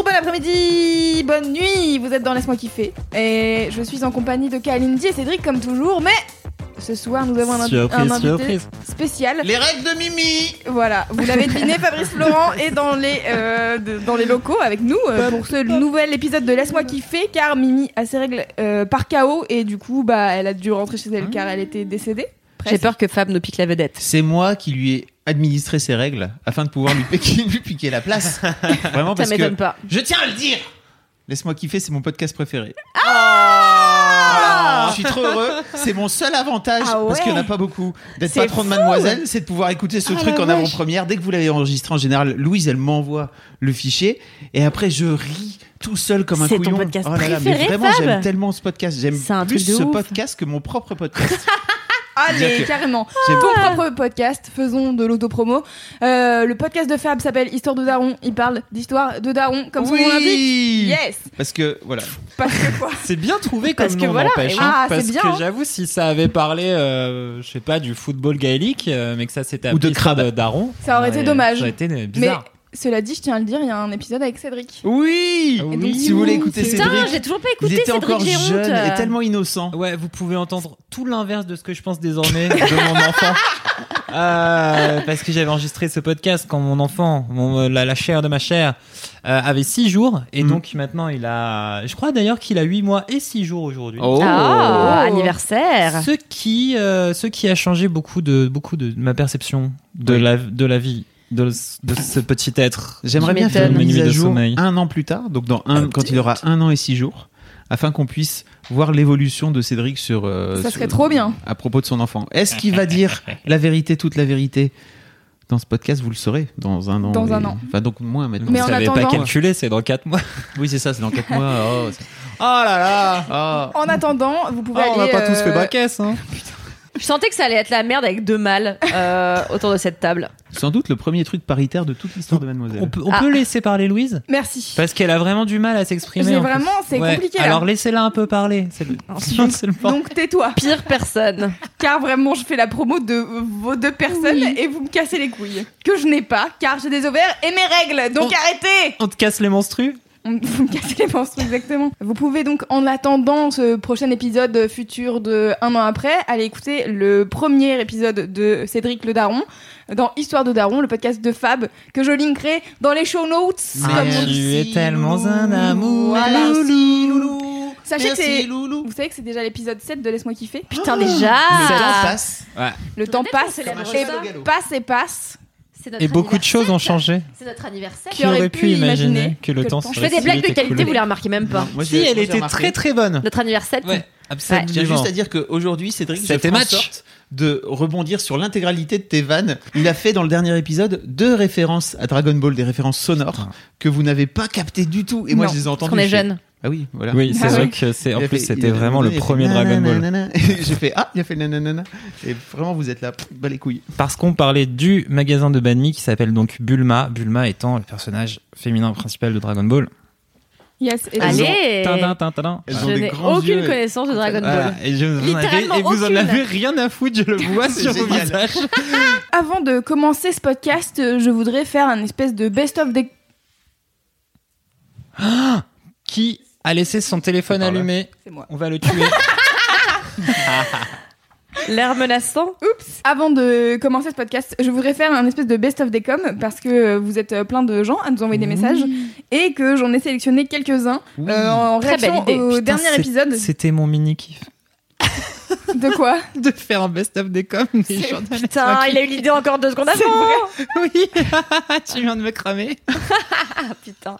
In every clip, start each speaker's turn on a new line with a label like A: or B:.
A: bon après-midi, bonne nuit, vous êtes dans Laisse-moi kiffer. Et je suis en compagnie de Kalindi et Cédric comme toujours, mais ce soir nous avons un,
B: Surprise,
A: un invité
B: surprise.
A: spécial.
C: Les règles de Mimi
A: Voilà, vous l'avez deviné, Fabrice Florent est dans les, euh, de- dans les locaux avec nous euh, pour ce nouvel épisode de Laisse-moi kiffer car Mimi a ses règles euh, par chaos et du coup bah elle a dû rentrer chez elle car elle était décédée.
D: J'ai peur que Fab nous pique la vedette.
C: C'est moi qui lui ai administré ces règles afin de pouvoir lui piquer, lui piquer la place. Vraiment
D: Ça
C: parce que
D: m'étonne pas.
C: je tiens à le dire. Laisse-moi kiffer, c'est mon podcast préféré.
D: Ah
C: Voilà. Je suis trop heureux. C'est mon seul avantage
A: Ah
C: parce qu'il n'y en a
A: ouais.
C: pas beaucoup d'être
A: C'est
C: patron de
A: fou.
C: Mademoiselle, c'est de pouvoir écouter ce
A: Ah
C: truc
A: la
C: en
A: vache.
C: avant-première. Dès que vous l'avez enregistré en général, Louise elle m'envoie le fichier et après je ris tout seul comme un
D: C'est ton
C: couillon.
D: podcast
C: oh là là,
D: préféré,
C: mais vraiment
D: Fab
C: j'aime tellement ce podcast. J'aime
D: C'est un
C: plus
D: de
C: ce
D: ouf.
C: podcast que mon propre podcast.
A: Allez,
C: que-
A: carrément. Ton propre podcast, faisons de l'autopromo. Euh, le podcast de Fab s'appelle Histoire de Daron. Il parle d'histoire de Daron, comme son nom l'indique.
C: Oui
A: Yes
C: Parce que voilà.
A: Parce que quoi
B: C'est bien trouvé comme
D: Parce
B: nom,
D: voilà,
B: n'empêche, hein,
A: ah, c'est
B: parce
A: bien,
B: que
A: hein.
B: j'avoue, si ça avait parlé, euh, je sais pas, du football gaélique, euh, mais que ça s'était
C: Ou de
B: appelé
C: crabe.
B: Daron,
A: Ça aurait été dommage.
B: Ça aurait été
A: Mais
B: bizarre.
A: Cela dit, je tiens à le dire, il y a un épisode avec Cédric.
C: Oui,
B: Et
A: donc,
C: Si vous voulez écouter
A: c'est-
D: Putain,
C: Cédric,
D: j'ai toujours pas
C: il
D: écouté
C: était
D: Cédric
C: encore
D: J'ai honte.
C: jeune et tellement innocent.
B: Ouais, vous pouvez entendre tout l'inverse de ce que je pense désormais de mon enfant. Euh, parce que j'avais enregistré ce podcast quand mon enfant, mon, la, la chair de ma chair, euh, avait 6 jours. Et
C: Mm.
B: donc maintenant, il a. Je crois d'ailleurs qu'il a 8 mois et 6 jours aujourd'hui.
C: Oh.
D: Ah,
A: Oh.
D: anniversaire.
B: Ce qui, euh, ce qui a changé beaucoup de, beaucoup de ma perception de,
C: Oui.
B: la, de la vie de, de ce petit être.
C: J'aimerais bien faire une mise
B: Nuit
C: à
B: de
C: jour
B: sommeil.
C: un an plus tard, donc dans un, quand il aura un an et six jours, afin qu'on puisse voir l'évolution de Cédric sur. euh,
A: Ça
C: sur-
A: serait trop bien.
C: À propos de son enfant. Est-ce qu'il va dire la vérité, toute la vérité dans ce podcast, vous le saurez dans un an.
A: Dans
C: et-
A: un an.
C: Enfin, donc moins maintenant.
A: Mais
B: Vous
A: en
B: savez pas
A: attendant-
B: calculer, c'est dans 4 mois.
C: Oui, c'est ça, c'est dans 4 mois. Oh, c'est-
B: Oh là là
C: oh.
A: En attendant, vous pouvez
B: Oh, On
A: aller.
B: n'a pas tous
A: euh,
B: baquesse, hein.
D: Je sentais que ça allait être la merde avec deux mâles euh, autour de cette table.
C: Sans doute le premier truc paritaire de toute l'histoire de Mademoiselle.
B: On peut, on
D: Ah.
B: peut laisser parler Louise?
A: Merci.
B: Parce qu'elle a vraiment du mal à s'exprimer.
A: J'ai
B: en plus.
A: vraiment- c'est
B: Ouais.
A: compliqué, là.
B: Alors laissez-la un peu parler. C'est le, sinon, c'est le point.
A: Donc tais-toi.
D: Pire personne.
A: Car vraiment, je fais la promo de vos deux personnes et vous me cassez les couilles. Que je n'ai pas, car j'ai des ovaires et mes règles. Donc arrêtez
B: On te casse les monstrues
A: On- Vous me cassez les menstrues, exactement. Vous pouvez donc, en attendant ce prochain épisode futur de un an après, aller écouter le premier épisode de Cédric le Daron dans Histoire de Daron, le podcast de Fab, que je linkerai dans les show notes.
B: Mais
A: comme on
B: tu
A: dit.
B: es tellement un amour.
A: Voilà.
C: Merci, loulou.
A: Sachez que
C: Merci,
A: c'est.
C: loulou.
A: Vous savez que c'est déjà l'épisode 7 de Laisse-moi kiffer
D: Putain, déjà.
C: Le temps passe.
A: Le temps passe, et passe et passe.
B: Et beaucoup de choses ont changé.
D: C'est notre anniversaire.
B: Qui aurait pu imaginer que le temps
D: Je fais des blagues de qualité, vous les remarquez même pas.
C: Moi,
B: Si, elle était très très bonne.
D: Notre anniversaire.
B: Ouais, absolument.
C: J'ai juste à dire qu'aujourd'hui, Cédric, je en
B: match.
C: sorte de rebondir sur l'intégralité de tes vannes. Il a fait dans le dernier épisode deux références à Dragon Ball, des références sonores que vous n'avez pas captées du tout. Et moi,
A: Non,
C: je les ai
D: Parce
C: entendues.
D: qu'on est
C: je fais,
D: jeunes.
C: Ah oui, voilà.
B: Oui, c'est
A: Ah
B: vrai que c'est. En
C: Il
B: plus,
C: fait-
B: c'était vraiment le
C: il a fait
B: premier Dragon Ball.
C: J'ai fait ah, il a fait nanana. Et vraiment, vous êtes là, pff, bas les couilles.
B: Parce qu'on parlait du magasin de Banmi qui s'appelle donc Bulma. Bulma étant le personnage féminin principal de Dragon Ball.
A: Yes. Et
D: Allez.
B: Tadin.
C: Elles
D: Je
C: ont
D: n'ai aucune
C: yeux.
D: connaissance de Dragon
B: Voilà.
D: Ball.
B: Et, je vous
D: Littéralement
B: et vous en avez rien à foutre, je le vois sur vos visages.
A: Avant de commencer ce podcast, je voudrais faire un espèce de best-of des.
B: Qui a laissé son téléphone allumé
A: C'est moi.
B: On va le tuer.
D: L'air menaçant.
A: Oups Avant de commencer ce podcast, je voudrais faire un espèce de best-of des coms parce que euh, vous êtes euh, plein de gens à nous envoyer des messages et que j'en ai sélectionné quelques-uns euh, en
D: Très belle
A: réaction
D: idée.
A: au
B: Putain,
A: dernier
B: c'est-
A: épisode.
B: C'était mon mini kiff
A: De quoi
B: de faire un best-of des coms. des
D: Putain, il a eu l'idée encore deux secondes avant.
B: Oui, tu viens de me cramer.
D: Putain.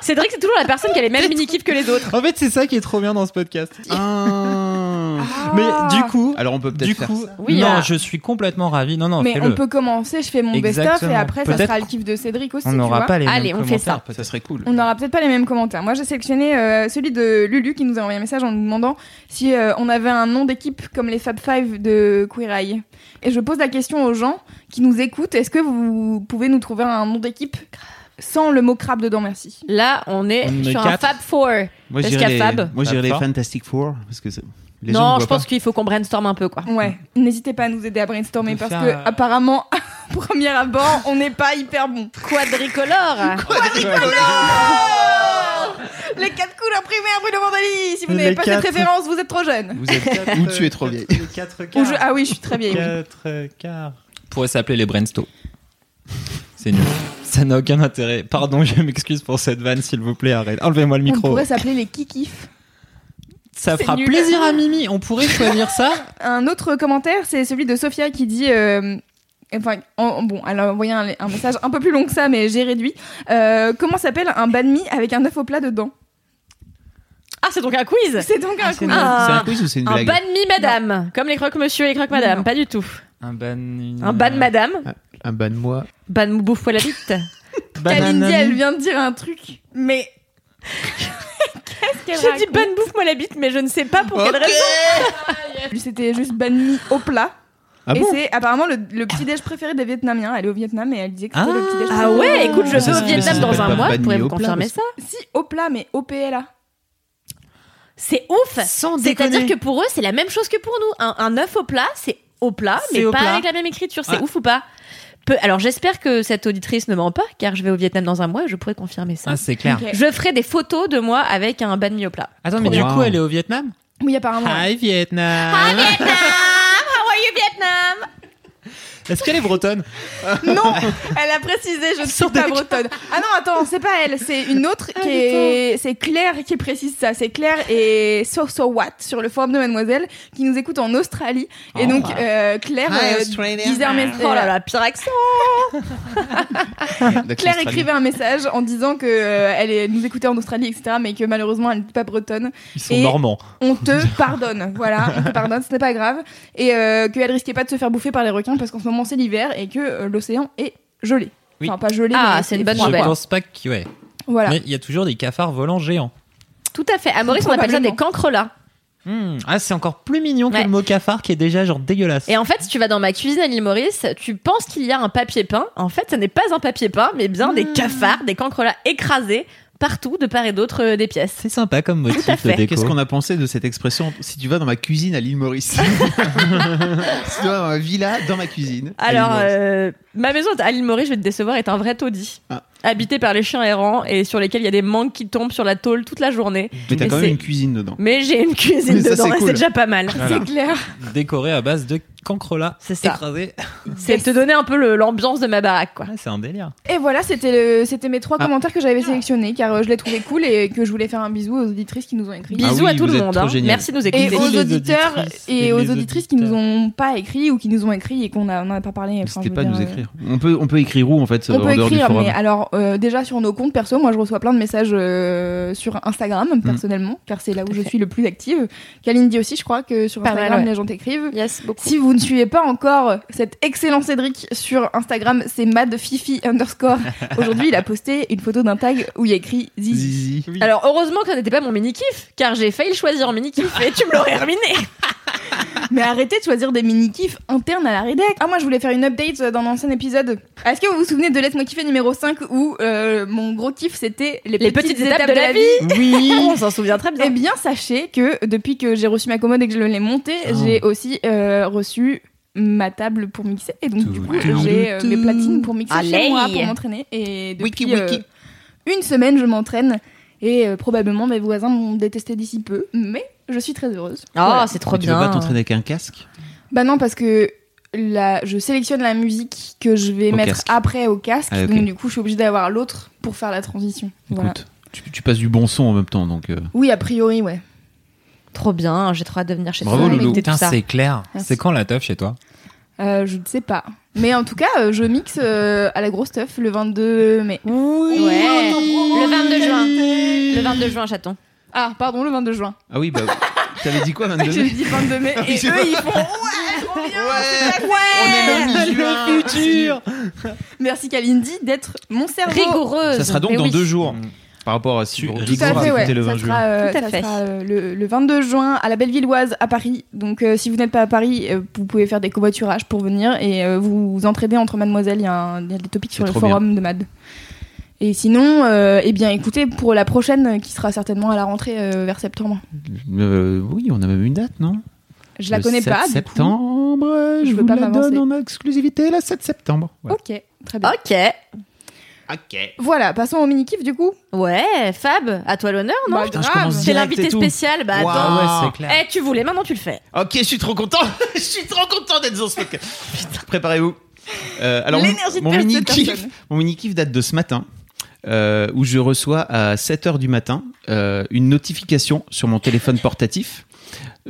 D: Cédric, c'est toujours la personne qui a les mêmes mini-kifs que les autres.
B: En fait, c'est ça qui est trop bien dans ce podcast.
C: Ah.
B: Mais du coup,
C: Alors on peut peut-être faire
B: coup,
C: ça.
D: Oui,
B: non,
D: ah.
B: je suis complètement ravi. Non, non,
A: Mais on peut commencer, je fais mon best-of et après ça sera le kiff de Cédric aussi.
B: On n'aura pas les
D: Allez,
B: mêmes
D: on fait ça.
B: commentaires, peut-être.
C: Ça serait cool.
A: On n'aura peut-être pas les mêmes commentaires. Moi, j'ai sélectionné euh, celui de Lulu qui nous a envoyé un message en nous demandant si euh, on avait un nom d'équipe comme les Fab Five de Queer Eye. Et je pose la question aux gens qui nous écoutent est-ce que vous pouvez nous trouver un nom d'équipe sans le mot crabe dedans? Merci.
D: Là, on est
B: On est
D: sur un
B: quatre.
D: Fab Four.
C: Moi
D: Parce
C: je
D: qu'il y a
C: dirais les,
D: Fab?
C: moi, les. Fantastic Four parce que c'est- les
D: non, je pense
C: pas.
D: qu'il faut qu'on brainstorm un peu, quoi.
A: Ouais. N'hésitez pas à nous aider à brainstormer
B: De
A: parce que
B: euh,
A: apparemment, premier abord, on n'est pas hyper bon.
D: Quadricolore.
A: Les quatre couleurs primaires Bruno Vandali Si vous n'avez
B: Les
A: pas cette
B: quatre.
A: référence, vous êtes trop jeune.
B: Vous êtes quatre,
C: Ou tu es trop
B: euh,
C: vieille.
B: quatre- quatre
A: On
B: quarts.
A: Ah oui, je suis très vieille. oui.
B: Quatre quarts. Pourrait s'appeler les Brainstorm. C'est nul. Ça n'a aucun intérêt. Pardon, je m'excuse pour cette vanne, s'il vous plaît, arrête. Enlevez-moi le
A: On
B: micro.
A: pourrait s'appeler les kikifs.
B: Ça fera
A: nul.
B: plaisir à Mimi. On pourrait choisir ça.
A: Un autre commentaire, c'est celui de Sophia qui dit. euh, Enfin, en- bon, elle a envoyé un, un message un peu plus long que ça, mais j'ai réduit. Euh, comment s'appelle un banh mi avec un œuf au plat dedans?
D: Ah, c'est donc un quiz.
A: C'est donc un.
D: Ah.
C: C'est un quiz ou c'est une
D: Un
C: blague
D: ban mi madame, comme les croque monsieur et les croque madame,
A: Non.
D: pas du tout.
B: Un ban.
D: Un ban madame,
C: Un ban de moi.
D: ban mou bouffe la bite.
A: Kalindi, elle vient de dire un truc, mais.
D: Je dis
A: raconte
D: ban bouffe moi la bite, mais je ne sais pas pour quelle raison.
A: C'était juste banh mi au plat.
C: Ah
A: et
C: bon
A: c'est apparemment le, le petit déj préféré des Vietnamiens. Elle est au Vietnam et elle disait que c'était le petit déj
D: Ah
A: préféré.
D: ouais, écoute, je vais au Vietnam dans un
C: pas
D: mois, vous pourrez
C: mi
D: me
C: au plat,
D: confirmer ça
A: Si, au plat, mais au PLA.
D: C'est ouf
B: Sans
D: C'est-à-dire que pour eux, c'est la même chose que pour nous. Un, un œuf au plat, c'est au plat, mais pas
B: plat.
D: avec la même écriture. C'est
B: Ouais.
D: ouf ou pas? Peu- Alors j'espère que cette auditrice ne ment pas, car je vais au Vietnam dans un mois et je pourrais confirmer ça.
B: Ah, c'est clair.
D: Je ferai des photos de moi avec un banh mi au plat.
B: Attends, mais du coup, elle est au Vietnam?
A: Oui, apparemment.
B: Hi Vietnam.
D: Vietnam
B: Est-ce qu'elle est bretonne
A: Non, elle a précisé, je ne suis pas bretonne. Ah non, attends, c'est pas elle, c'est une autre qui est, c'est Claire qui précise ça. C'est Claire et So So What sur le forum de Mademoiselle qui nous écoute en Australie. Et
B: Oh.
A: donc euh, Claire
C: Hi,
A: euh,
C: Australia.
A: disait un
D: Oh là là, pire accent
A: Claire écrivait un message en disant que euh, elle est- nous écoutait en Australie, etc., mais que malheureusement elle n'était pas bretonne.
B: Ils sont
A: Et-
B: normands.
A: On te pardonne, voilà, on te pardonne, ce n'est pas grave. Et euh, qu'elle risquait pas de se faire bouffer par les requins parce qu'en ce moment c'est l'hiver et que euh, l'océan est gelé.
B: Oui.
A: Enfin, pas gelé,
D: Ah,
A: mais
D: c'est une bonne
B: Je
D: nouvelle.
B: pense pas que. Ouais.
A: Voilà.
B: Mais il y a toujours des cafards volants géants.
D: Tout à fait. À Maurice, on appelle ça des cancrelats.
B: Hmm. Ah, c'est encore plus mignon que
D: Ouais.
B: le mot cafard qui est déjà genre dégueulasse.
D: Et en fait, si tu vas dans ma cuisine à l'île Maurice, tu penses qu'il y a un papier peint. En fait, ce n'est pas un papier peint, mais bien des cafards, des cancrelats écrasés partout, de part et d'autre euh, des pièces.
B: C'est sympa comme motif.
C: Qu'est-ce qu'on a pensé de cette expression Si tu vas dans ma cuisine à l'île Maurice. si tu vas dans ma villa, dans ma cuisine.
D: Alors, euh, ma maison à l'île Maurice, je vais te décevoir, est un vrai taudis.
C: Ah.
D: Habité par les chiens errants et sur lesquels il y a des mangues qui tombent sur la tôle toute la journée.
C: Mais t'as quand même une cuisine dedans.
D: Mais j'ai une cuisine
C: Mais ça,
D: dedans
C: c'est
D: et
C: cool.
D: c'est déjà pas mal.
B: Voilà.
A: C'est clair.
B: Décoré à base de cancrelats
D: C'est ça.
B: écrasés.
D: C'est te donner un peu le- l'ambiance de ma baraque, quoi.
B: Ah, c'est un délire.
A: Et voilà, c'était le- c'était mes trois
B: Ah.
A: commentaires que j'avais sélectionnés car euh, je les trouvais cool et que je voulais faire un bisou aux auditrices qui nous ont écrit.
C: Ah
D: Bisous
C: oui,
D: à tout
C: vous
D: le
C: êtes
D: monde.
C: trop
D: hein.
C: génial.
D: Merci de nous
A: Et
D: écouter.
A: aux
B: les
A: auditeurs
B: auditrices
A: et
B: et
A: aux
B: les
A: auditrices qui nous
B: auditeurs.
A: ont pas écrit ou qui nous ont écrit et qu'on a- on n'en a pas parlé. Enfin,
C: N'hésitez
A: je
C: pas à nous
A: dire,
C: écrire. On peut, on peut écrire où en fait
A: On
C: en
A: peut
C: dehors du
A: écrire,
C: forum
A: mais alors euh, déjà sur nos comptes perso, moi je reçois plein de messages euh, sur Instagram
C: Mm.
A: personnellement, car c'est là où je suis le plus active. Kalindi aussi, je crois que sur
D: Pas mal,
A: Instagram
D: ouais.
A: les gens t'écrivent.
D: Yes, beaucoup.
A: Si vous ne suivez pas encore cet excellent Cédric sur Instagram, c'est madfifi underscore. Aujourd'hui, il a posté une photo d'un tag où il y a écrit Zizi.
C: Zizi.
D: Alors heureusement que ça n'était pas mon mini kiff, car j'ai failli le choisir en mini kiff et tu me l'aurais ruiné.
A: Mais arrêtez de choisir des mini-kifs internes à la rédac. Ah, moi je voulais faire une update dans l'ancien épisode. Est-ce que vous vous souvenez de Laisse-moi kiffer numéro 5 où euh, mon gros kiff c'était les,
D: Les petites étapes de la vie.
A: Oui
D: On s'en souvient très bien.
A: Eh bien, sachez que depuis que j'ai reçu ma commode et que je l'ai montée, j'ai aussi euh, reçu ma table pour mixer. Et donc, du coup, j'ai euh, mes platines pour mixer
D: Allez.
A: chez moi pour m'entraîner. Et depuis
C: Wiki, wiki.
A: euh, une semaine, je m'entraîne. Et euh, probablement, mes voisins m'ont détesté d'ici peu. Mais je suis très heureuse.
D: Oh,
A: Voilà.
D: c'est trop
C: tu veux pas
D: bien.
C: t'entraîner avec un casque?
A: Bah non, parce que la, je sélectionne la musique que je vais
C: Au
A: mettre
C: casque.
A: après au casque.
C: Ah.
A: Donc, du coup, je suis obligée d'avoir l'autre pour faire la transition. Voilà.
C: Tu, tu passes du bon son en même temps, donc. euh,
A: Oui, a priori, ouais.
D: Trop bien, j'ai trop hâte de venir chez
C: Bravo,
D: toi
C: Loulou.
B: Putain,
D: ça.
B: c'est clair. C'est quand la teuf chez toi
A: Euh, je ne sais pas. Mais en tout cas, euh, je mixe euh, à la grosse stuff le 22 mai.
D: Ouais. Le 22 juin. Le 22 juin, chaton.
A: Ah, pardon, le 22 juin.
C: Ah oui, bah. T'avais dit quoi, 22
A: J'ai
C: mai
A: dit 22 mai.
C: oui,
A: Et eux, ils font Ouais, trop bien,
C: Ouais, On est le mi-juin.
B: futur
A: Merci Kalindi d'être mon cerveau.
D: Rigoureuse.
C: Ça sera donc
D: Mais
C: dans
D: oui.
C: deux jours.
B: Mm.
C: Par rapport à si vous
B: Tout
C: écoutez
A: à fait, ouais.
C: le 20 juin.
A: sera, euh,
D: Tout à
A: ça
D: fait.
A: sera, euh, le, le 22 juin à la Bellevilloise à Paris. Donc euh, si vous n'êtes pas à Paris, euh, vous pouvez faire des covoiturages pour venir et euh, vous vous entraidez entre mademoiselles. Il y, a un- il y a des topics sur le
C: trop
A: forum de Mad. Et sinon, euh, eh bien écoutez, pour la prochaine qui sera certainement à la rentrée euh, vers septembre.
C: Euh, oui, on a même une date, non?
A: Je la
C: Le
A: connais
C: 7
A: pas. du coup.
C: septembre, je,
A: Je veux
C: vous
A: pas
C: la donne en exclusivité le 7 septembre. Voilà.
A: Ok, très bien.
D: Ok.
C: Ok.
A: Voilà, passons au mini-kiff du coup.
D: Ouais, Fab, à toi l'honneur, non?
A: Bah,
C: Putain, je
D: C'est l'invité spécial, bah attends.
B: Ouais, c'est clair.
D: Eh, tu voulais, maintenant tu le fais.
C: Ok, je suis trop content. je suis trop content d'être dans ce podcast. Putain, préparez-vous. Euh, alors, mon,
A: L'énergie de
C: mon
A: perdre
C: mini
A: cette
C: kiff,
A: personne.
C: mon mini kiff date de ce matin, euh, où je reçois à 7 h du matin euh, une notification sur mon téléphone portatif.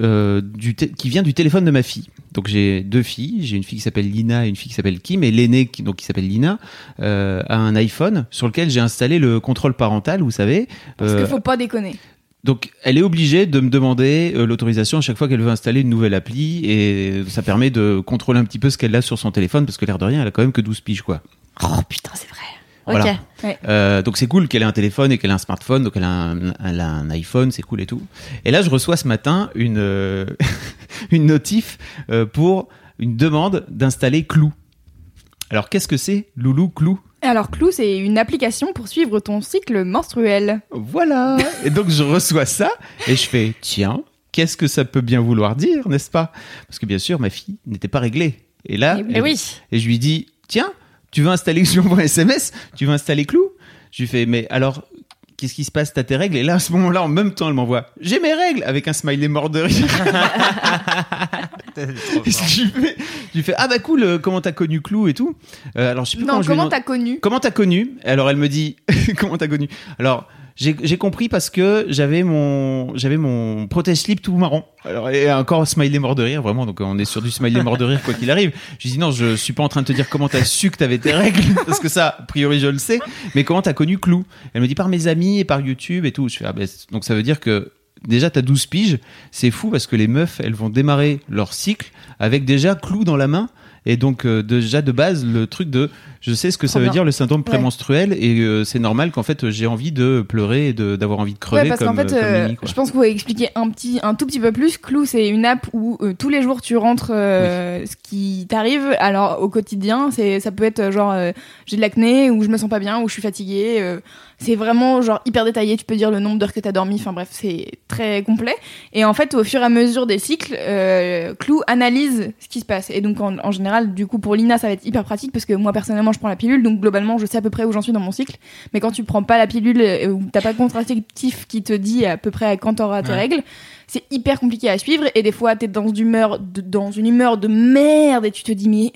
C: euh, du qui vient du téléphone de ma fille. Donc j'ai deux filles, j'ai une fille qui s'appelle Lina et une fille qui s'appelle Kim, et l'aînée qui, donc qui s'appelle Lina a un iPhone sur lequel j'ai installé le contrôle parental, vous savez.
A: Parce qu'il faut pas déconner.
C: donc, elle est obligée de me demander euh, l'autorisation à chaque fois qu'elle veut installer une nouvelle appli et ça permet de contrôler un petit peu ce qu'elle a sur son téléphone parce que l'air de rien, elle a quand même que 12 piges quoi.
D: Oh putain, c'est vrai.
C: Voilà. Euh, donc c'est cool qu'elle ait un téléphone et qu'elle ait un smartphone, donc elle a un, elle a un iPhone, c'est cool et tout. Et là, je reçois ce matin une euh, une notif euh, pour une demande d'installer Clou. Alors qu'est-ce que c'est Loulou Clou?
A: Alors Clou, c'est une application pour suivre ton cycle menstruel.
C: Voilà. Et donc je reçois ça et je fais tiens, qu'est-ce que ça peut bien vouloir dire, n'est-ce pas? Parce que bien sûr, ma fille n'était pas réglée. Et là,
A: oui.
D: Eh oui.
C: et je lui dis tiens, tu veux installer je lui envoie un SMS, tu veux installer Clou? Je lui fais mais alors Qu'est-ce qui se passe? T'as tes règles? Et là, à ce moment-là, en même temps, elle m'envoie J'ai mes règles! Avec un smiley mort de rire. Et je lui fais, je lui fais Ah bah cool, euh, comment t'as connu Clou et tout? Euh, Alors je sais plus
A: Non,
C: comment je lui ai
A: comment
C: demandé-
A: t'as connu?
C: Comment t'as connu? Alors elle me dit comment t'as connu? Alors j'ai compris parce que j'avais mon j'avais mon protège slip tout marron. Alors et encore smiley mort de rire vraiment donc on est sur du smiley mort de rire quoi qu'il arrive. Je dis non je suis pas en train de te dire comment t'as su que t'avais tes règles parce que ça a priori je le sais mais comment t'as connu Clou? Elle me dit par mes amis et par YouTube et tout. Je fais ah ben, donc ça veut dire que déjà t'as 12 piges c'est fou parce que les meufs elles vont démarrer leur cycle avec déjà Clou dans la main et donc euh, déjà de base le truc de je sais ce que ça veut
A: bien.
C: dire le syndrome prémenstruel et euh, c'est normal qu'en fait j'ai envie de pleurer et d'avoir envie de crever
A: Ouais, parce qu'en fait,
C: euh, comme
A: euh,
C: Mimi,
A: je pense qu'on va expliquer un petit, un tout petit peu plus. Clou, c'est une app où euh, tous les jours tu rentres ce qui t'arrive. Alors au quotidien, c'est, ça peut être genre j'ai de l'acné ou je me sens pas bien ou je suis fatiguée. c'est vraiment genre hyper détaillé. Tu peux dire le nombre d'heures que t'as dormi. Enfin bref, c'est très complet. Et en fait, au fur et à mesure des cycles, Clou analyse ce qui se passe. Et donc en, en général, du coup pour Lina, ça va être hyper pratique parce que moi personnellement, je prends la pilule, donc globalement, je sais à peu près où j'en suis dans mon cycle. Mais quand tu prends pas la pilule euh, ou t'as pas de contraceptif qui te dit à peu près à quand t'auras tes
B: Ouais.
A: règles, c'est hyper compliqué à suivre. Et des fois, t'es dans une humeur, de, dans une humeur de merde et tu te dis mais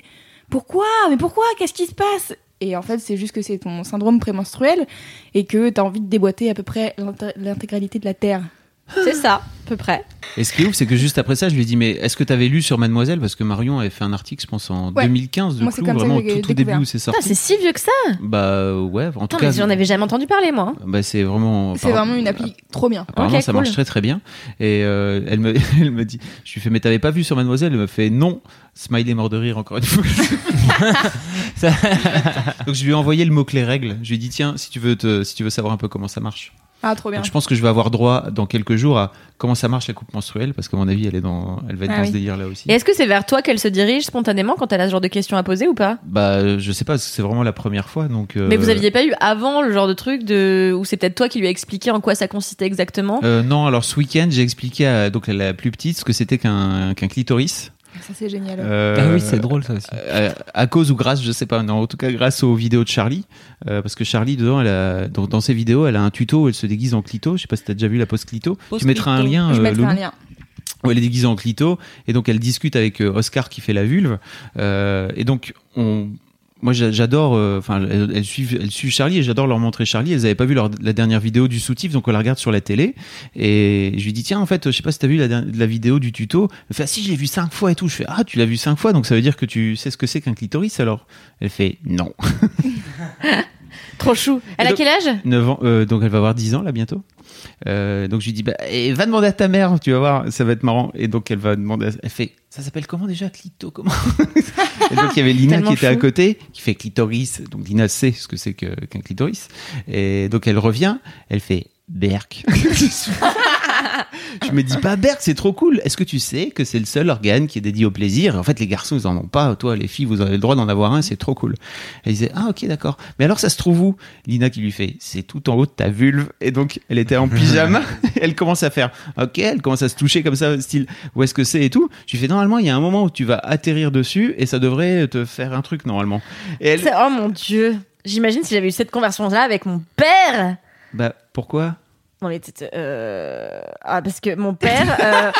A: pourquoi? Mais pourquoi? Qu'est-ce qui se passe? Et en fait, c'est juste que c'est ton syndrome prémenstruel et que t'as envie de déboîter à peu près l'inté- l'intégralité de la terre.
D: C'est ça, à peu près.
C: Et ce qui est ouf, c'est que juste après ça, je lui ai dit, mais est-ce que t'avais lu sur Mademoiselle? Parce que Marion avait fait un article, je pense, en
A: Ouais.
C: 2015 de
A: Moi, c'est
C: Clou,
A: comme ça
C: vraiment tout au
A: découvert.
C: début où c'est sorti.
D: c'est si vieux que ça.
C: Bah ouais, en tout
D: Attends,
C: cas,
D: mais j'en avais jamais entendu parler, moi.
C: bah, c'est vraiment.
A: C'est vraiment une appli trop bien.
C: Apparemment,
D: Ok,
C: ça
D: cool.
C: marche très très bien. Et euh, elle me, elle me dit, je lui fais, mais t'avais pas vu sur Mademoiselle? Elle me fait non. Smiley mort de rire encore une fois.
B: Ça-
C: Donc je lui ai envoyé le mot clé règle. Je lui ai dit tiens, si tu veux te, si tu veux savoir un peu comment ça marche.
A: Ah, trop bien.
C: Donc je pense que je vais avoir droit dans quelques jours à comment ça marche la coupe menstruelle parce qu'à mon avis elle est dans, elle va être
A: Ah
C: dans
A: oui.
C: ce délire là aussi.
D: Et est-ce que c'est vers toi qu'elle se dirige spontanément quand elle a ce genre de questions à poser ou pas?
C: Bah je sais pas, c'est vraiment la première fois donc. euh,
D: Mais vous aviez pas eu avant le genre de truc de où c'est peut-être toi qui lui a expliqué en quoi ça consistait exactement?
C: Euh, non, alors ce week-end, j'ai expliqué à donc à la plus petite ce que c'était qu'un qu'un clitoris.
A: Ça, c'est génial.
C: Euh,
B: Ah oui, c'est drôle ça aussi.
C: euh, à cause ou grâce, je sais pas. Non, en tout cas, grâce aux vidéos de Charlie, euh, parce que Charlie dedans, elle a, dans, dans ses vidéos, elle a un tuto où elle se déguise en clito. Je sais pas si t'as déjà vu la pose clito.
B: Pose
C: tu mettras un
B: clito.
C: lien.
A: Je
C: euh,
A: mettrai un lien.
C: où elle est déguisée en clito et donc elle discute avec Oscar qui fait la vulve. Euh, et donc on moi j'a- j'adore, euh, enfin elles, elles suivent, elles suivent Charlie et j'adore leur montrer Charlie. Elles avaient pas vu leur, la dernière vidéo du soutif, donc on la regarde sur la télé. Et je lui dis tiens en fait, je sais pas si t'as vu la, la vidéo du tuto. Elle fait ah si je l'ai vu cinq fois et tout. Je fais ah tu l'as vu cinq fois, donc ça veut dire que tu sais ce que c'est qu'un clitoris alors? Elle fait non.
D: Trop chou. Elle a quel âge?
C: 9 ans, euh, donc elle va avoir 10 ans là bientôt. Euh, donc je lui dis bah et va demander à ta mère, tu vas voir, ça va être marrant. Et donc elle va demander, à- elle fait ça s'appelle comment déjà clito comment Et donc il y avait Lina qui était à côté, qui fait clitoris. Donc Lina sait ce que c'est qu'un clitoris. Et donc elle revient, elle fait Berk. je me dis pas Berk, c'est trop cool. Est-ce que tu sais que c'est le seul organe qui est dédié au plaisir? En fait, les garçons, ils en ont pas. Toi, les filles, vous avez le droit d'en avoir un. C'est trop cool. Elle disait ah ok d'accord. Mais alors ça se trouve où? Lina qui lui fait c'est tout en haut de ta vulve. Et donc elle était en pyjama. elle commence à faire ok. Elle commence à se toucher comme ça, style où est-ce que c'est et tout. Je lui fais normalement il y a un moment où tu vas atterrir dessus et ça devrait te faire un truc normalement. Et elle
D: C'est- Oh mon dieu. J'imagine si j'avais eu cette conversation-là avec mon père.
C: bah pourquoi?
D: Non mais euh... ah parce que mon père, euh,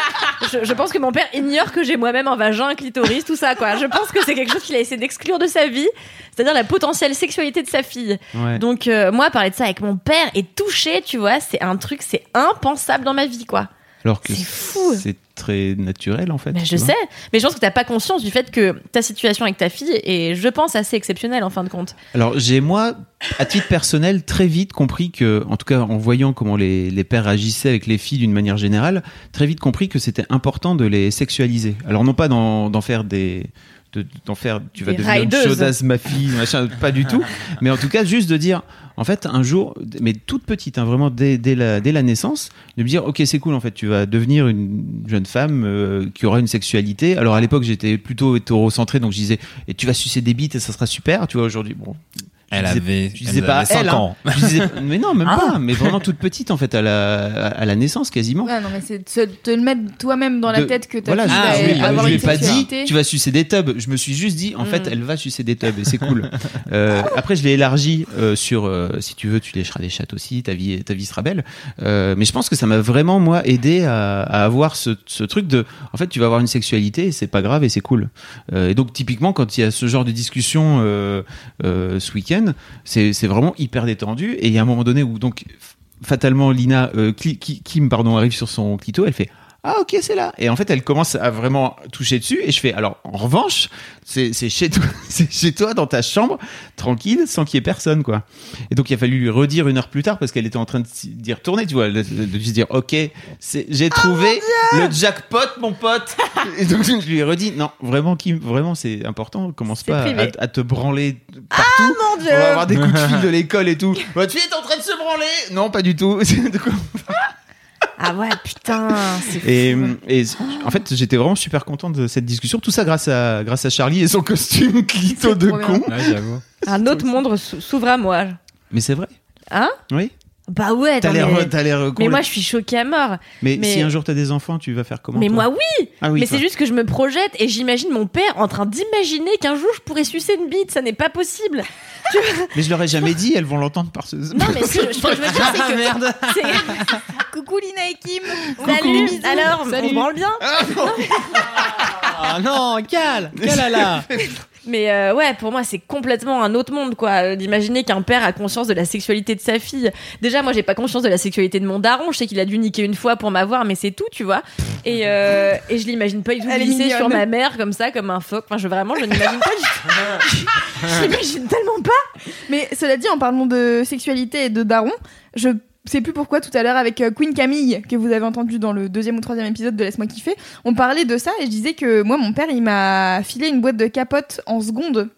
D: je, je pense que mon père ignore que j'ai moi-même un vagin, un clitoris, tout ça quoi. Je pense que c'est quelque chose qu'il a essayé d'exclure de sa vie, c'est-à-dire la potentielle sexualité de sa fille.
C: Ouais.
D: Donc euh, moi parler de ça avec mon père et toucher, tu vois, c'est un truc, c'est impensable dans ma vie quoi.
C: Alors que
D: C'est fou.
C: C'est très naturel en fait.
D: Mais je sais, mais je pense que t'as pas conscience du fait que ta situation avec ta fille est, je pense, assez exceptionnelle en fin de compte.
C: Alors j'ai moi, à titre personnel, très vite compris que, en tout cas en voyant comment les, les pères agissaient avec les filles d'une manière générale, très vite compris que c'était important de les sexualiser. Alors non pas d'en faire des de- d'en faire tu vas
D: Des
C: devenir une chaudasse ma fille machin pas du tout. Mais en tout cas juste de dire en fait un jour mais toute petite hein, vraiment dès, dès la dès la naissance de me dire ok c'est cool en fait tu vas devenir une jeune femme euh, qui aura une sexualité. Alors à l'époque j'étais plutôt hétérocentré donc je disais et tu vas sucer des bites et ça sera super tu vois aujourd'hui bon
B: Elle
C: disais-
B: avait,
C: je disais
B: elle
C: pas
B: avait 5
C: elle, hein.
B: ans.
C: Je disais- mais non même pas mais vraiment toute petite en fait à la à la naissance quasiment
A: Ouais, non, mais c'est te le mettre toi-même dans la
C: de-
A: tête que ta
C: voilà,
B: Ah, oui,
C: lui ai-
A: avoir
C: je lui ai pas dit tu vas sucer des tubs. Je me suis juste dit en fait
D: Mm.
C: elle va sucer des tubs et c'est cool. Euh, après je l'ai élargi euh, sur euh, si tu veux tu lécheras des chattes aussi ta vie ta vie sera belle. Euh, mais je pense que ça m'a vraiment moi aidé à, à avoir ce, ce truc de en fait tu vas avoir une sexualité et c'est pas grave et c'est cool. Euh, et donc typiquement quand il y a ce genre de discussion euh, euh, ce week-end c'est vraiment hyper détendu. Et il y a un moment donné où donc fatalement Lina euh, Kim pardon arrive sur son clito elle fait ah ok c'est là. Et en fait elle commence à vraiment toucher dessus et je fais alors en revanche c'est c'est chez toi c'est chez toi dans ta chambre tranquille sans qu'il y ait personne quoi. Et donc il a fallu lui redire une heure plus tard parce qu'elle était en train de d'y retourner tu vois de, de- lui dire ok c'est j'ai trouvé le jackpot mon pote. Et donc je lui ai redit non vraiment Kim vraiment c'est important commence pas à, te branler partout.
D: mon dieu
C: on va avoir des coups de fil de l'école et tout. Votre fille est en train de se branler. Non pas du tout
D: Ah ouais, putain, c'est fou.
C: et, et en fait, j'étais vraiment super content de cette discussion. Tout ça grâce à, grâce à Charlie et son costume clito de con.
B: Ouais.
D: Un autre monde s'ou- s'ouvre à moi.
C: Mais c'est vrai.
D: Hein?
C: Oui.
D: Bah ouais,
C: T'as
D: non,
C: l'air,
D: mais...
C: l'air.
D: mais moi je suis choquée à mort.
C: mais,
D: mais-
C: si un jour t'as des enfants, tu vas faire comment
D: mais
C: toi
D: moi oui,
C: Ah oui.
D: mais c'est juste que je me projette et j'imagine mon père en train d'imaginer qu'un jour je pourrais sucer une bite, ça n'est pas possible.
C: Mais je leur ai jamais dit. Elles vont l'entendre par ce.
D: Non mais ce que, ce que je veux dire c'est que
B: merde.
A: Coucou Lina et Kim.
D: Salut,
A: bisous.
D: alors on
A: Salut.
D: se branle bien.
B: Ah non, cal, calala.
D: Mais euh, ouais, pour moi, c'est complètement un autre monde, quoi, d'imaginer qu'un père a conscience de la sexualité de sa fille. Déjà, moi, j'ai pas conscience de la sexualité de mon daron. Je sais qu'il a dü niquer une fois pour m'avoir, mais c'est tout, tu vois. Et, euh, et je l'imagine pas du tout
A: Elle
D: glisser sur ma mère comme ça, comme un phoque. Enfin, je vraiment, je n'imagine pas du tout. je l'imagine tellement pas.
A: Mais cela dit, en parlant de sexualité et de daron, je sais plus pourquoi tout à l'heure avec euh, Queen Camille, que vous avez entendu dans le deuxième ou troisième épisode de Laisse-moi kiffer, on parlait de ça et je disais que moi, mon père, il m'a filé une boîte de capotes en seconde.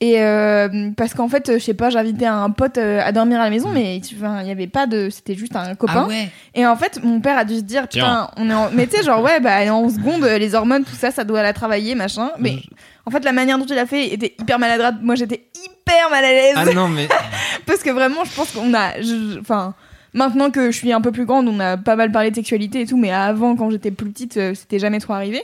A: Et euh, parce qu'en fait, je sais pas, j'invitais un pote euh, à dormir à la maison, mais enfin, il y avait pas de, c'était juste un copain.
B: Ah ouais.
A: Et en fait, mon père a dû se dire, putain, on est en... mais tu sais, genre, ouais, bah, elle est en seconde, les hormones, tout ça, ça doit la travailler, machin. Mais en fait, la manière dont il a fait était hyper maladroite. Moi, j'étais hyper mal à l'aise.
B: Ah non, mais
A: Parce que vraiment, je pense qu'on a. je- Enfin. Maintenant que je suis un peu plus grande, on a pas mal parlé de sexualité et tout, mais avant, quand j'étais plus petite, euh, c'était jamais trop arrivé.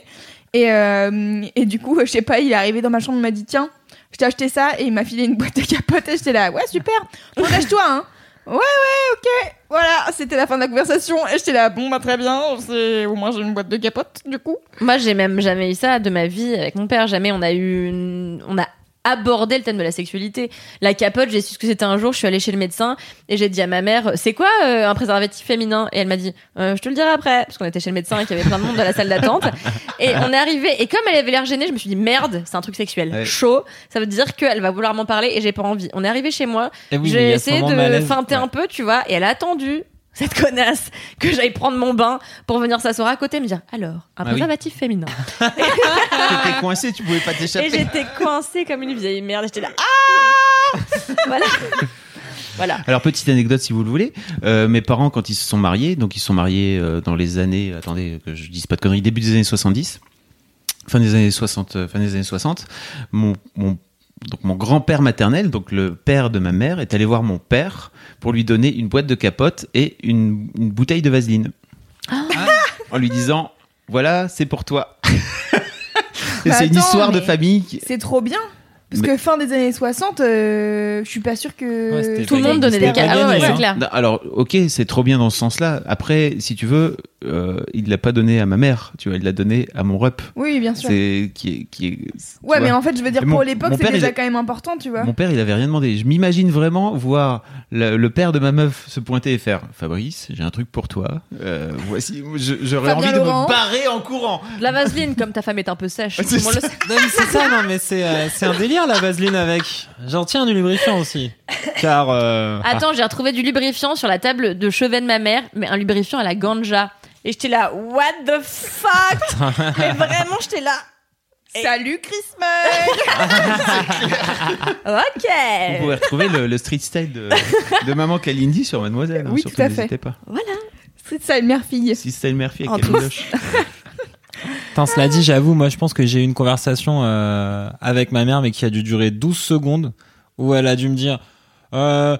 A: Et, euh, et du coup, je sais pas, il est arrivé dans ma chambre, il m'a dit Tiens, je t'ai acheté ça, et il m'a filé une boîte de capotes, et j'étais là, ouais, super, protège-toi, hein. Ouais, ouais, ok. Voilà, c'était la fin de la conversation, et j'étais là, bon, bah très bien, au moins j'ai une boîte de capotes, du coup.
D: Moi, j'ai même jamais eu ça de ma vie avec mon père. Jamais on a eu, une- on a aborder le thème de la sexualité. La capote, j'ai su ce que c'était un jour, je suis allée chez le médecin et j'ai dit à ma mère, c'est quoi euh, un préservatif féminin? Et elle m'a dit, euh, je te le dirai après, parce qu'on était chez le médecin et qu'il y avait plein de monde dans la salle d'attente. Et on est arrivé, et comme elle avait l'air gênée, je me suis dit, merde, c'est un truc sexuel.
C: Ouais.
D: Chaud, ça veut dire qu'elle va vouloir m'en parler et j'ai pas envie. On est arrivé chez moi,
B: oui, y
D: j'ai essayé de feinter
B: Ouais.
D: un peu, tu vois, et elle a attendu. Cette connasse, que j'aille prendre mon bain pour venir s'asseoir à côté et me dire alors, un
C: Ah oui.
D: féminin.
C: T'étais coincé, tu pouvais pas
D: Et
C: t'échapper.
D: j'étais coincée comme une vieille merde. et J'étais là, ah Voilà. Voilà.
C: Alors petite anecdote si vous le voulez, Euh, mes parents quand ils se sont mariés, donc ils se sont mariés euh, dans les années, attendez que je dise pas de conneries, début des années 70, fin des années 60, euh, fin des années 60, mon, mon donc mon grand-père maternel, donc le père de ma mère, est allé voir mon père pour lui donner une boîte de capote et une, une bouteille de vaseline. En lui disant voilà, c'est pour toi.
A: Bah
C: c'est une
A: attends,
C: histoire de famille. qui-
A: C'est trop bien. Parce
C: Mais-
A: que fin des années 60, euh, je suis pas sûre que.
B: Ouais,
D: Tout le monde donnait des cadeaux. Ah ouais, ouais, c'est clair.
C: Non, Alors, ok, c'est trop bien dans ce sens-là. Après, si tu veux, euh, il l'a pas donné à ma mère, tu vois, il l'a donné à mon rep.
A: Oui, bien sûr.
C: C'est qui est, qui est.
A: Ouais, mais en fait, je veux dire,
C: mon-
A: pour l'époque, c'est déjà
C: il-
A: quand même important, tu vois.
C: Mon père, il avait rien demandé. Je m'imagine vraiment voir le, le père de ma meuf se pointer et faire Fabrice, j'ai un truc pour toi. Euh, voici, j'aurais envie de
A: Laurent.
C: me barrer en courant.
D: De la vaseline, comme ta femme est un peu sèche.
C: C'est ça.
D: sait.
B: Non, mais c'est ça, non, mais c'est euh, c'est un délire la vaseline avec? J'en tiens du lubrifiant aussi. Car. euh,
D: Attends, j'ai retrouvé du lubrifiant sur la table de chevet de ma mère, mais un lubrifiant à la ganja. Et j'étais là, what the fuck? Mais vraiment, j'étais là.
A: Salut Christmas
C: Vous
D: Ok.
C: pouvez retrouver le, le street style de, de maman Kalindi sur Mademoiselle. hein,
A: Oui,
C: surtout,
A: tout à fait.
C: N'hésitez pas.
A: C'est ça, une mère-fille.
C: Si style Murphy
A: En
C: avec.
B: Attends, cela dit, j'avoue, moi je pense que j'ai eu une conversation euh, avec ma mère, mais qui a dû durer 12 secondes, où elle a dû me dire euh,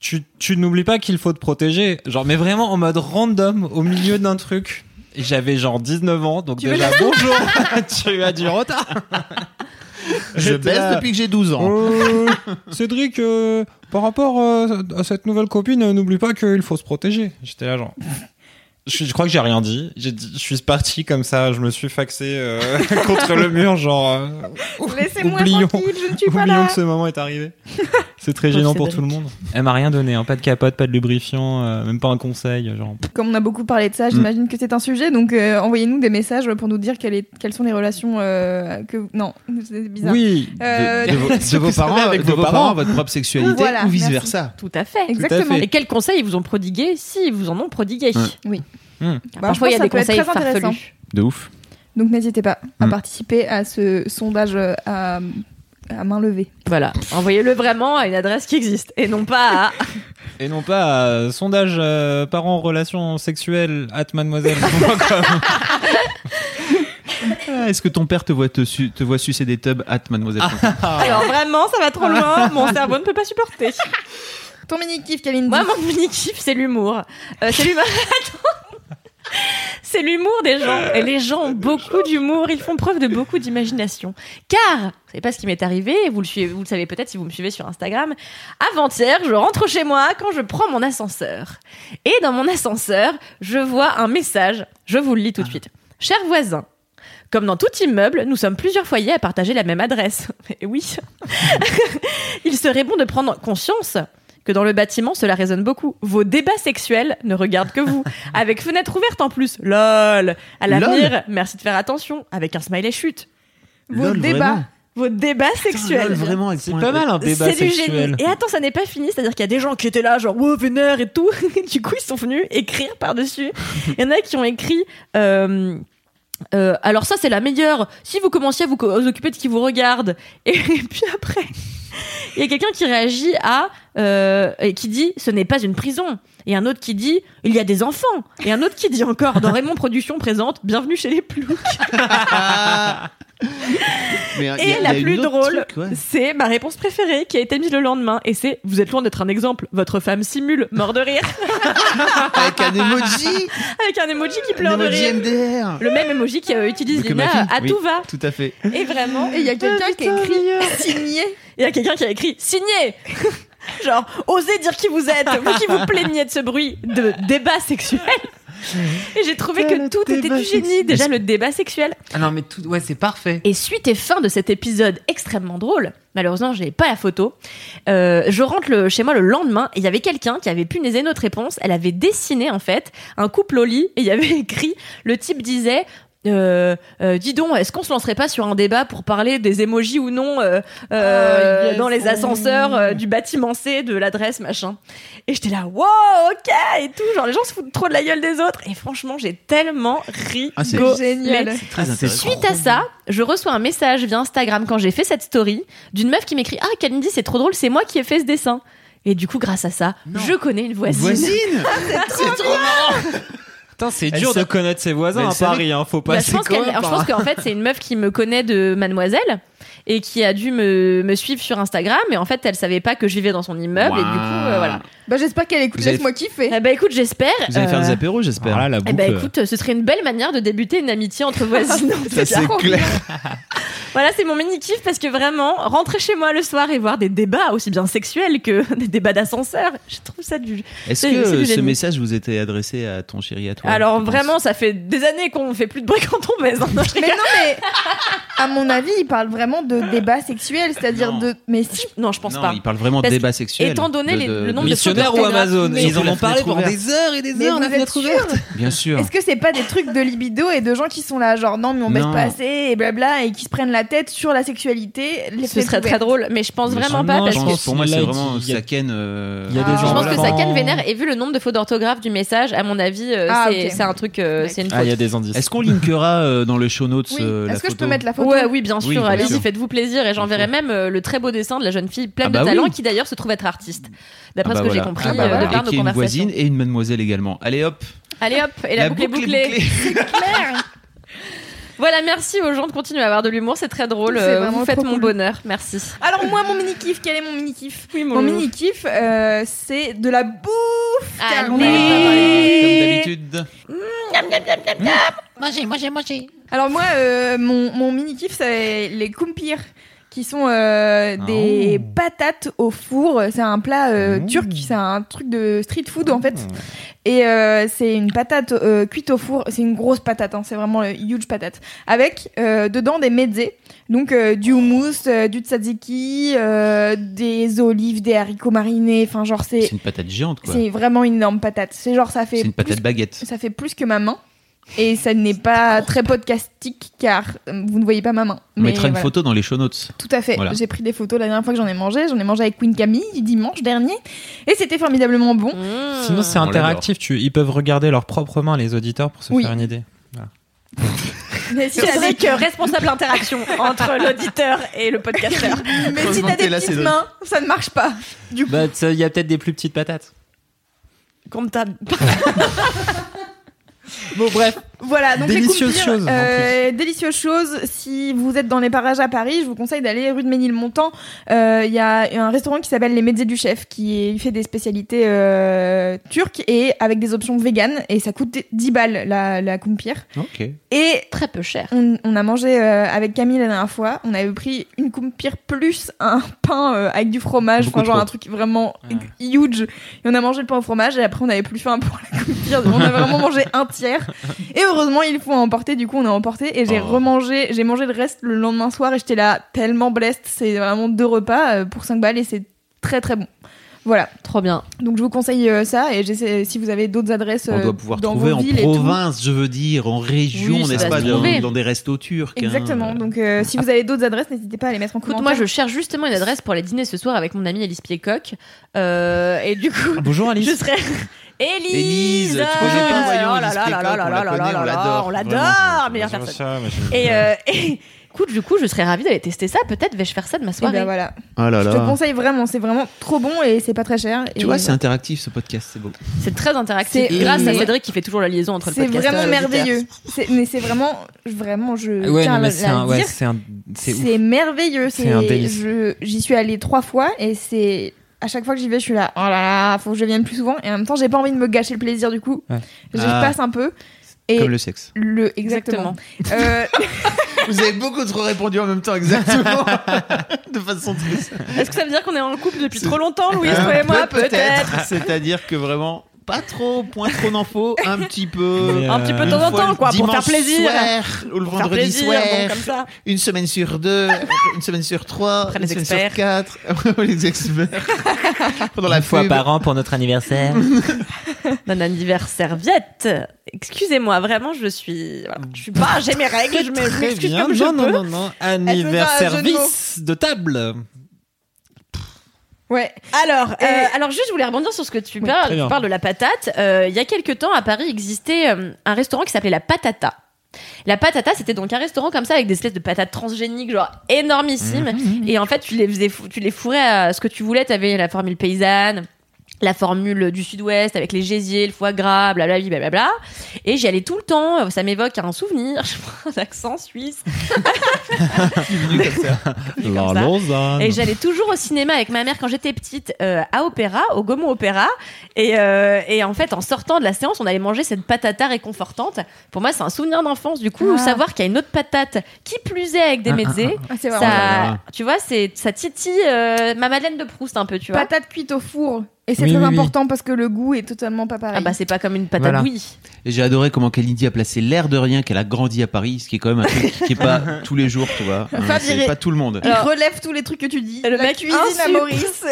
B: Tu, tu n'oublies pas qu'il faut te protéger. Genre, mais vraiment en mode random, au milieu d'un truc. Et j'avais genre 19 ans, donc
A: Tu veux
B: déjà bonjour, tu as du retard.
C: Je baisse
B: là,
C: depuis que j'ai 12 ans.
B: Euh, Cédric, euh, par rapport euh, à cette nouvelle copine, n'oublie pas qu'il faut se protéger. J'étais là genre. Je, je crois que j'ai rien dit. J'ai dit- Je suis parti comme ça. Je me suis faxé euh, contre le mur, genre. euh,
A: Laissez-moi
B: oublions,
A: tranquille, je ne suis pas là.
B: que ce moment est arrivé. C'est très gênant pour tout le monde. Elle m'a rien donné, hein. pas de capote, pas de lubrifiant, euh, même pas un conseil. Genre.
A: Comme on a beaucoup parlé de ça, j'imagine que c'est un sujet, donc euh, envoyez-nous des messages pour nous dire quelle est- quelles sont les relations euh, que. Non, c'est bizarre.
B: Oui.
A: Euh,
C: de, de vos, de vos parents,
B: avec
C: de
B: vos
C: vos
B: parents
C: parents, votre propre sexualité
A: Voilà,
C: ou vice
A: merci.
C: versa.
D: Tout à fait.
A: Exactement.
B: fait.
D: Et quels conseils ils vous ont prodigués Si ils vous en ont prodigué.
C: Ouais.
A: Oui.
B: Hmm.
D: Car
A: Bah,
D: Parfois, il y a des conseils farfelus.
C: De ouf.
A: Donc n'hésitez pas à
C: Mm.
A: participer à ce sondage euh, à, à main levée.
D: Voilà. Envoyez-le vraiment à une adresse qui existe et non pas à.
B: Et non pas sondage euh, parents relations sexuelles at mademoiselle.
C: Ah, Est-ce que ton père te voit, te, su- te voit sucer des tubs at mademoiselle
D: Alors vraiment, ça va trop loin. Mon cerveau ne peut pas supporter.
A: Ton mini kiff, Kalindi.
D: Moi, mon mini kiff, c'est l'humour. Euh, c'est l'humour. Attends. C'est l'humour des gens. Et les gens ont beaucoup d'humour. Ils font preuve de beaucoup d'imagination. Car, vous savez pas ce qui m'est arrivé. Vous le, suivez, vous savez peut-être si vous me suivez sur Instagram. Avant-hier, je rentre chez moi quand je prends mon ascenseur. Et dans mon ascenseur, je vois un message. Je vous le lis tout de suite. Cher voisin. Comme dans tout immeuble, nous sommes plusieurs foyers à partager la même adresse. Et oui. Il serait bon de prendre conscience que dans le bâtiment, cela résonne beaucoup. Vos débats sexuels ne regardent que vous. Avec fenêtre ouverte en plus. LOL. À l'avenir, merci de faire attention. Avec un smiley chute.
A: Vos
C: Lol,
A: débats.
C: vraiment
D: Vos débats sexuels.
C: Lol, vraiment,
B: C'est pas mal un débat
D: C'est du
B: sexuel.
D: génie. Et attends, ça n'est pas fini. C'est-à-dire qu'il y a des gens qui étaient là, genre, wow, vénère et tout. du coup, ils sont venus écrire par-dessus. Il y en a qui ont écrit. euh, euh, alors ça c'est la meilleure. Si vous commenciez à vous vous occuper de qui vous regarde, et, puis après, il y a quelqu'un qui réagit à euh, et qui dit ce n'est pas une prison. Et un autre qui dit il y a des enfants. Et un autre qui dit encore dans Raymond Productions présente bienvenue chez les ploucs.
C: Mais, euh,
D: Et
C: y a- y
D: la plus drôle,
C: ouais.
D: c'est ma réponse préférée qui a été mise le lendemain. Et c'est vous êtes loin d'être un exemple. Votre femme simule mort de rire
C: Avec un emoji,
D: avec un emoji qui pleure de rire.
C: MDR.
D: Le même emoji qu'utilise
C: Que ma
D: Lina
C: fille,
D: à
C: oui.
D: tout va.
C: Tout à fait.
D: Et vraiment,
A: il y a quelqu'un qui a écrit signé.
D: Il y a quelqu'un qui a écrit signé. Genre, osez dire qui vous êtes, vous qui vous plaignez de ce bruit de débat sexuel. Et j'ai trouvé que tout était du génie.
B: sexuel.
D: Déjà le débat sexuel.
B: Ah non, mais tout, ouais, c'est parfait.
D: Et suite et fin de cet épisode extrêmement drôle, Malheureusement, j'avais pas la photo. Euh, je rentre le- chez moi le lendemain et il y avait quelqu'un qui avait punaisé notre réponse. Elle avait dessiné en fait un couple au lit et il y avait écrit. Le type disait. Euh, euh, dis donc, est-ce qu'on se lancerait pas sur un débat pour parler des emojis ou non euh, euh,
A: Ah, yes.
D: dans les ascenseurs euh, du bâtiment C, de l'adresse, machin Et j'étais là, wow, ok, et tout. Genre, les gens se foutent trop de la gueule des autres. Et franchement, j'ai tellement ri.
C: Ah, c'est
A: Génial.
C: Très intéressant.
D: Suite à ça, je reçois un message via Instagram quand j'ai fait cette story d'une meuf qui m'écrit Ah, Kalindi, c'est trop drôle, c'est moi qui ai fait ce dessin. Et du coup, grâce à ça, je connais une voisine.
C: Voisine C'est trop marrant
B: Putain, c'est dur de connaître ses voisins à Paris, hein. Faut pas
D: Bah, je pense je pense qu'en fait, c'est une meuf qui me connaît de Mademoiselle et qui a dû me, me suivre sur Instagram. Et en fait, elle savait pas que je vivais dans son immeuble. Et du coup, euh, voilà.
A: Bah, j'espère qu'elle écoute Laisse-moi kiffer.
D: Eh bah, écoute, j'espère.
C: Vous allez faire
D: euh,
C: des apéros, j'espère.
B: Voilà la
D: eh
B: boucle.
D: bah, écoute, ce serait une belle manière de débuter une amitié entre voisins.
C: Ça, c'est clair.
D: Voilà, c'est mon mini kiff parce que vraiment, rentrer chez moi le soir et voir des débats aussi bien sexuels que des débats d'ascenseur, je trouve ça du.
C: Est-ce que
D: du
C: ce message vous était adressé à ton chéri, à toi
D: Alors vraiment, ça fait des années qu'on fait plus de bruit quand on baise. hein. Non,
A: Mais non, mais à mon avis, il parle vraiment de débat sexuel, c'est-à-dire de. Mais si.
D: Non, je pense
C: Non,
D: pas.
C: il parle vraiment de
D: Parce
C: débat
D: que,
C: sexuel.
D: étant donné
C: de-
D: les-
C: de-
D: le nombre de
B: Missionnaire
D: photos
B: ou Amazon
A: Mais-
B: Ils en ont parlé pendant des heures et des
A: Mais
B: heures, la
A: vous
B: fenêtre
A: êtes
B: ouverte.
C: Bien sûr.
A: Est-ce que c'est pas des trucs de libido et de gens qui sont là, genre non, mais on baisse
C: Non.
A: pas assez et blabla, et qui se prennent la tête sur la sexualité les
D: Ce serait très drôle, mais je pense
C: Mais
D: vraiment pas parce que
C: Pour moi, c'est vraiment Saken. euh,
B: il y a des
A: Ah.
D: je pense que
B: enfants.
D: ça Ken vénère et vu le nombre de fautes d'orthographe du message, à mon avis, euh,
A: Ah,
D: c'est c'est un truc, euh, c'est une faute.
B: Ah, il y a des indices.
C: Est-ce qu'on linkera euh, dans le show notes
A: Oui.
C: euh,
A: Est-ce que je peux mettre la photo
D: Ouais, oui, bien sûr. Allez-y, faites-vous plaisir et j'enverrai même euh, le très beau dessin de la jeune fille pleine
C: Ah bah
D: de talent qui d'ailleurs se trouve être artiste. D'après
C: Ah
D: ce
C: bah
D: que j'ai compris
A: Ah bah
D: euh, de par nos
C: est une
D: conversations.
C: voisine et une mademoiselle également. Allez hop
D: Allez hop, et la, boucle est bouclée.
A: Claire.
D: Voilà, merci aux gens de continuer à avoir de l'humour, c'est très drôle. Euh, Vous faites mon
A: cool.
D: bonheur, merci.
A: Alors moi, mon mini kiff, quel est mon mini kiff
D: Oui,
A: Mon mini kiff, euh, c'est de la bouffe. car on en
D: Allez.
A: avait pas parlé.
C: Comme d'habitude.
A: Alors moi, euh, mon, mon mini kiff, c'est les kumpirs qui sont euh, des
C: Oh.
A: patates au four. C'est un plat euh,
C: Oh.
A: turc, c'est un truc de street food en fait. Et euh, c'est une patate cuite au four. C'est une grosse patate, hein, c'est vraiment une huge patate. Avec dedans des mezzés, donc du houmous, du tzatziki, des olives, des haricots marinés. Enfin genre c'est
C: C'est une patate géante, quoi.
A: c'est vraiment une énorme patate. C'est genre ça fait
C: C'est une patate baguette.
A: ça fait plus que ma main. Et ça n'est pas très podcastique car euh, vous ne voyez pas ma main.
C: On
A: Mais
C: mettra une
A: voilà.
C: photo dans les show notes.
A: Tout à fait.
C: Voilà.
A: J'ai pris des photos la dernière fois que j'en ai mangé. J'en ai mangé avec Queen Camille dimanche dernier. Et c'était formidablement bon.
D: Mmh.
B: Sinon, c'est interactif. Tu, ils peuvent regarder leurs propres mains, les auditeurs, pour se
A: Oui.
B: faire une idée.
A: Mais si des,
D: que responsable interaction entre l'auditeur et le podcasteur.
A: mais si t'as des
C: là,
A: petites mains, ça ne marche pas. Du coup.
B: Bah, il y a peut-être des plus petites patates.
D: Comptable.
B: Bon, bref.
A: Voilà, donc
B: Délicieuse
A: les
B: chose, en
A: délicieuse chose. Si vous êtes dans les parages à Paris, je vous conseille d'aller rue de Ménilmontant. Euh, Il y a un restaurant qui s'appelle Les Mezzés du Chef qui fait des spécialités euh, turques et avec des options véganes. Et ça coûte 10 balles la, la kumpir.
C: Ok.
A: Et
D: Très peu cher.
A: on, on a mangé euh, avec Camille la dernière fois. On avait pris une kumpir plus un pain euh, avec du fromage.
C: Beaucoup
A: Enfin, genre
C: trop.
A: un truc vraiment huge. Et on a mangé le pain au fromage et après on avait plus faim pour la kumpir. On a vraiment mangé un tiers. Et heureusement, il faut emporter. Du coup, on a emporté et j'ai
C: Oh.
A: remangé. J'ai mangé le reste le lendemain soir et j'étais là tellement blessed. C'est vraiment deux repas euh, pour 5 balles et c'est très très bon. Voilà.
D: Trop bien.
A: Donc je vous conseille euh, ça et j'essaie si vous avez d'autres adresses
C: On
A: euh,
C: doit pouvoir
A: dans
C: trouver en province, je veux dire, en région,
D: Oui,
C: n'est-ce pas, dans, dans des restos turcs. hein.
A: Exactement. Donc, euh, si vous avez d'autres adresses, n'hésitez pas à les mettre en
D: Écoute,
A: commentaire.
D: moi je cherche justement une adresse pour aller dîner ce soir avec mon amie Alice Piecoq. Euh, et du coup,
B: Bonjour Alice.
D: je serai. Élise
C: tu connais pas, voyons,
D: Oh là
C: Alice
D: là là
C: Piecoq,
D: là
C: on la
D: là là
C: connaît,
D: là
C: on
D: là
C: l'adore,
D: On l'adore, meilleure personne.
B: Ça, moi, je-
D: Et, euh, et écoute, du coup, je serais ravie d'aller tester ça. Peut-être vais-je faire ça de ma
A: Et
D: soirée.
A: ben voilà.
C: Oh là
A: Je te
C: là.
A: conseille vraiment, c'est vraiment trop bon et c'est pas très cher.
C: Tu
A: Et
C: vois, c'est interactif ce podcast, c'est beau.
D: C'est très interactif.
A: C'est-
D: Grâce à
A: et-
D: Cédric qui fait toujours la liaison entre le
A: c'est
D: podcast
A: vraiment merveilleux. C'est- Mais c'est vraiment, vraiment, je
B: Ouais,
A: tiens
B: non,
A: à
B: mais c'est un, ouais,
A: dire.
B: c'est un, c'est ouf.
A: C'est merveilleux.
B: C'est un délice.
A: je- J'y suis allée trois fois et c'est à chaque fois que j'y vais, je suis là. Oh là là, faut que je vienne plus souvent. Et en même temps, j'ai pas envie de me gâcher le plaisir du coup.
B: Ouais.
A: J'y
C: Ah.
A: passe un peu. Et
C: Comme le sexe.
A: le exactement.
D: Exactement.
A: Euh,
C: Vous avez beaucoup trop répondu en même temps, exactement. de façon très.
D: Est-ce que ça veut dire qu'on est en couple depuis trop longtemps, Louise,
C: Euh,
D: toi et moi
C: peut-
D: Peut-être?
C: C'est-à-dire que vraiment, pas trop, point trop n'en faut, un petit peu.
D: Un petit peu de
B: euh,
D: temps en
C: Une fois
D: temps, quoi, pour faire plaisir.
C: soir, ou le
D: Pour
C: vendredi
D: plaisir,
C: soir,
D: bon, comme ça.
C: une semaine sur deux, une semaine sur trois,
D: Après
C: une
D: les
C: semaine
D: experts.
C: sur quatre, les experts. Pendant la
B: Une fois
C: pub.
B: par an pour notre anniversaire.
D: D'un anniversaire viette. Excusez-moi, vraiment, je suis. voilà, je suis pas. J'ai mes règles, je m'excuse comme je
B: non, non,
D: peux.
B: non, non.
A: un
B: Anniversaire vice de table.
A: Ouais.
D: Alors,
A: Et-
D: euh, alors juste, je voulais rebondir sur ce que tu
A: Oui,
D: parles. Tu parles de la patate. Euh, il y a quelques temps, à Paris, existait euh, un restaurant qui s'appelait la Patata. La patata, c'était donc un restaurant comme ça avec des espèces de patates transgéniques, genre énormissimes. Et en fait, tu les faisais, tu les fourrais à ce que tu voulais. T'avais la formule paysanne, la formule du sud-ouest avec les gésiers, le foie gras, blablabla, blablabla. Et j'y allais tout le temps. Ça m'évoque un souvenir. Je prends un accent suisse.
B: La
D: comme ça.
B: Lausanne.
D: Et j'allais toujours au cinéma avec ma mère quand j'étais petite euh, à Opéra, au Gaumont Opéra. Et, euh, et en fait, en sortant de la séance, on allait manger cette patata réconfortante. Pour moi, c'est un souvenir d'enfance. Du coup,
A: Ah.
D: savoir qu'il y a une autre patate qui plus est avec des
B: Ah,
D: mezzés,
A: Ah, c'est
D: ça,
A: vraiment
D: tu vois, c'est ça titille euh, ma Madeleine de Proust un peu, tu vois.
A: patate cuite au four. Et c'est
B: Oui,
A: très
B: oui, oui.
A: important parce que le goût est totalement pas pareil.
D: Ah bah c'est pas comme une patate
B: Voilà.
D: bouillie.
C: Et j'ai adoré comment Kalindi a placé l'air de rien qu'elle a grandi à Paris, ce qui est quand même un truc qui est pas tous les jours, tu vois. Hein, c'est
A: il est-
C: pas tout le monde.
A: Il relève tous les trucs que tu dis.
D: Le
A: la
D: mec
A: cuisine à. Maurice.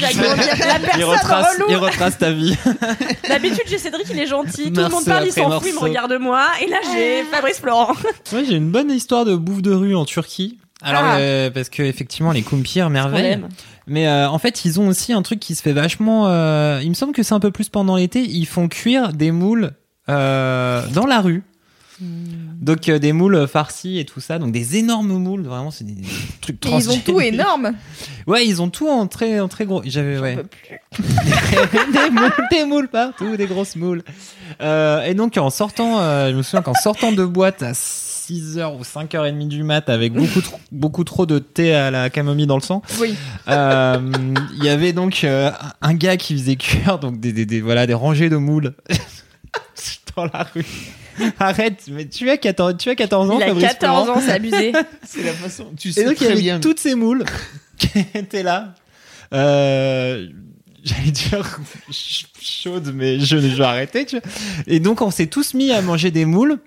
A: la,
B: Il
A: personne
B: retrace,
A: relou.
B: il retrace ta vie.
D: D'habitude, j'ai Cédric, il est gentil. Tout le monde parle, il s'en fout, il me regarde moi. Et là, j'ai Fabrice Florent.
B: Moi, j'ai une bonne histoire de bouffe de rue en Turquie. Alors,
A: Ah.
B: euh, parce que effectivement, les kumpirs,
D: On
B: merveille.
D: l'aime.
B: Mais euh, en fait, ils ont aussi un truc qui se fait vachement. euh, il me semble que c'est un peu plus pendant l'été. Ils font cuire des moules euh, dans la rue. Donc euh, des moules farcis et tout ça, donc des énormes moules, vraiment c'est des, des trucs
A: Et ils ont tout énorme.
B: Ouais, ils ont tout en très en très gros. J'avais ouais. des moules, des moules partout, des grosses moules. Euh, et donc en sortant, euh, je me souviens qu'en sortant de boîte à 6h ou 5h30 du mat avec beaucoup trop, beaucoup trop de thé à la camomille dans le sang,
A: Oui.
B: euh, il y avait donc euh, un gars qui faisait cuire donc des, des, des- voilà des rangées de moules dans la rue. Arrête, mais tu as 14, tu as 14 ans,
D: Il a
B: Fabrice
D: 14
B: Florent.
D: ans, c'est abusé.
C: C'est la façon. Tu
B: Et
C: sais
B: donc il y
C: très
B: avait
C: bien.
B: toutes ces moules qui étaient là. Euh, J'allais dire ch- chaude, mais je, je vais arrêter. Tu vois. Et donc on s'est tous mis à manger des moules.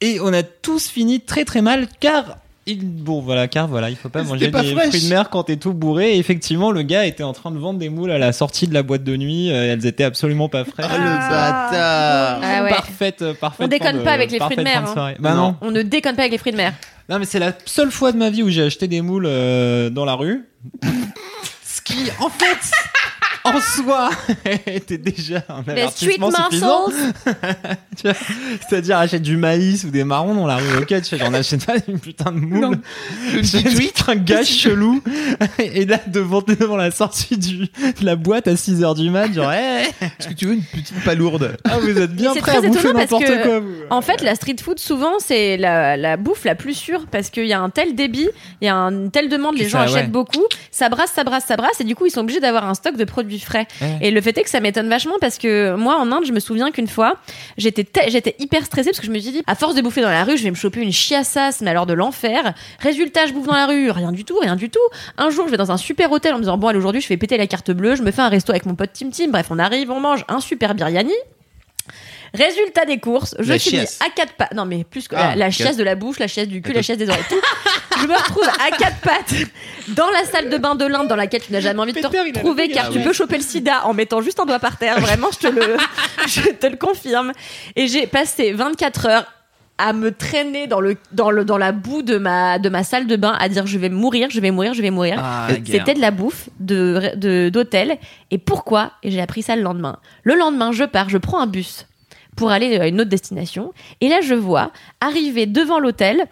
B: Et on a tous fini très très mal car il, bon voilà car voilà il faut pas manger
C: pas
B: des
C: fraîche.
B: fruits de mer quand t'es tout bourré. Et effectivement le gars était en train de vendre des moules à la sortie de la boîte de nuit. euh, elles étaient absolument pas fraîches.
C: Ah, le bâtard.
D: Ah ouais.
B: Parfaite, euh, parfaite.
D: On déconne
B: de-
D: pas avec les fruits de mer,
B: de
D: hein.
B: Bah non.
D: On ne déconne pas avec les fruits de mer.
B: Non, mais c'est la seule fois de ma vie où j'ai acheté des moules euh, dans la rue. Ce qui, en fait, en soi, était déjà un
D: street
B: avertissement suffisant. C'est-à-dire, achète du maïs ou des marrons dans la rue. Ok, tu fais, j'en achète pas une putain de moule. J'ai un gars chelou. Et là, devant, devant la sortie du, de la boîte à 6h du mat, genre, hey,
C: Est-ce que tu veux une petite palourde
B: ah, vous êtes bien
D: très
B: à bouffer n'importe quoi, vous.
D: En fait, la street food, souvent, c'est la, la bouffe la plus sûre parce qu'il y a un tel débit, il y a une telle demande, les gens
B: ça,
D: achètent
B: ouais.
D: beaucoup, ça brasse, ça brasse, ça brasse, et du coup, ils sont obligés d'avoir un stock de produits frais.
B: Ouais.
D: Et le fait est que ça m'étonne vachement parce que moi, en Inde, je me souviens qu'une fois, j'étais j'étais hyper stressée parce que je me suis dit, à force de bouffer dans la rue, je vais me choper une chiassasse, mais alors de l'enfer. Résultat, je bouffe dans la rue, rien du tout, rien du tout. Un jour, je vais dans un super hôtel en me disant, bon, allez, aujourd'hui, je vais péter la carte bleue, je me fais un resto avec mon pote Tim Tim, bref, on arrive, on mange un super biryani. Résultat des courses, je
C: La
D: finis
C: chiasse.
D: à quatre pattes. Non, mais plus que
C: Ah,
D: la, la
C: quatre-
D: chiasse de la bouche, la chiasse du cul, la chiasse des oreilles. je me retrouve à quatre pattes dans la salle de bain de l'Inde dans laquelle tu n'as jamais envie de te
B: Peter,
D: retrouver car
C: Ah
D: tu peux choper le sida en mettant juste un doigt par terre. Vraiment, je te le, je te le confirme. Et j'ai passé 24 heures à me traîner dans le dans le dans la boue de ma de ma salle de bain à dire je vais mourir je vais mourir je vais mourir.
B: Ah,
D: c'était de la bouffe de de- d'hôtel. Et pourquoi? Et j'ai appris ça le lendemain. Le lendemain je pars je prends un bus pour aller à une autre destination. Et là je vois arriver devant l'hôtel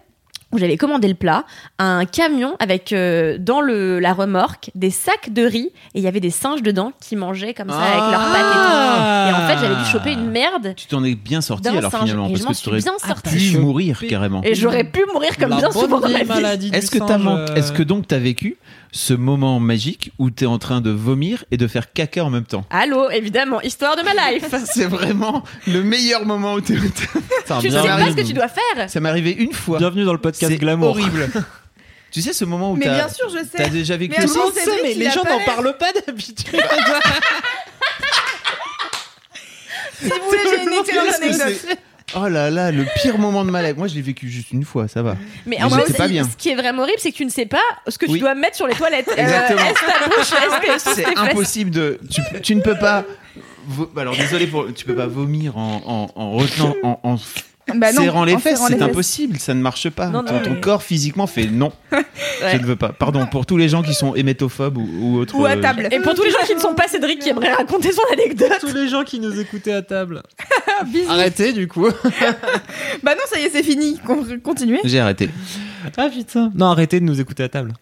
D: où j'avais commandé le plat, un camion avec euh, dans le, la remorque des sacs de riz et il y avait des singes dedans qui mangeaient comme ça avec leurs pattes et tout. Et en fait, j'avais dû choper une merde
C: Tu t'en es bien sorti alors
D: singe
C: finalement
D: et
C: parce
D: je m'en
C: que tu
D: suis
C: aurais
D: bien sortie.
C: pu mourir carrément.
D: Et j'aurais pu mourir comme
B: La
D: bien souvent dans ma vie.
C: Est-ce que, man-
B: euh,
C: est-ce que donc t'as vécu ce moment magique où t'es en train de vomir et de faire caca en même temps
D: Allô, évidemment, histoire de ma life.
C: C'est vraiment le meilleur moment où t'es.
B: Putain,
D: tu
B: bien
D: sais pas ce que tu dois faire.
C: Ça m'est arrivé une fois.
B: Bienvenue dans le podcast
C: C'est
B: Glamour.
C: horrible. tu sais ce moment où
A: Mais
C: t'as
A: bien sûr, je
C: t'as
A: sais.
C: déjà vécu
A: Mais Cédric,
B: mais les gens n'en parlent pas d'habitude.
A: Si vous voulez, j'ai une excellente anecdote.
C: Oh là là, le pire moment de ma life. Moi, je l'ai vécu juste une fois, ça va.
D: Mais en plus,
C: pas bien.
D: ce qui est vraiment horrible, c'est que tu ne sais pas ce que tu
C: Oui.
D: dois mettre sur les toilettes. Euh,
C: Exactement.
D: est-ce ta bouche, est-ce que
C: C'est impossible de. Tu, tu ne peux pas. vo- Alors désolé pour. Tu peux pas vomir en, en, en retenant, en, en
A: Bah non,
C: serrant les fesses. C'est impossible, ça ne marche pas.
D: Non, non,
C: ton, ton
D: mais-
C: corps physiquement fait non.
D: Ouais.
C: Je ne veux pas. Pardon pour tous les gens qui sont hémétophobes ou, ou autres.
A: Ou à
C: euh,
A: table.
D: Et pour tous les gens qui ne sont pas Cédric qui aimeraient raconter son anecdote.
B: Tous les gens qui nous écoutaient à table. Arrêtez du coup.
A: Bah non, ça y est, c'est fini. Con- Continuez.
C: J'ai arrêté.
B: Ah putain. Non, arrêtez de nous écouter à table.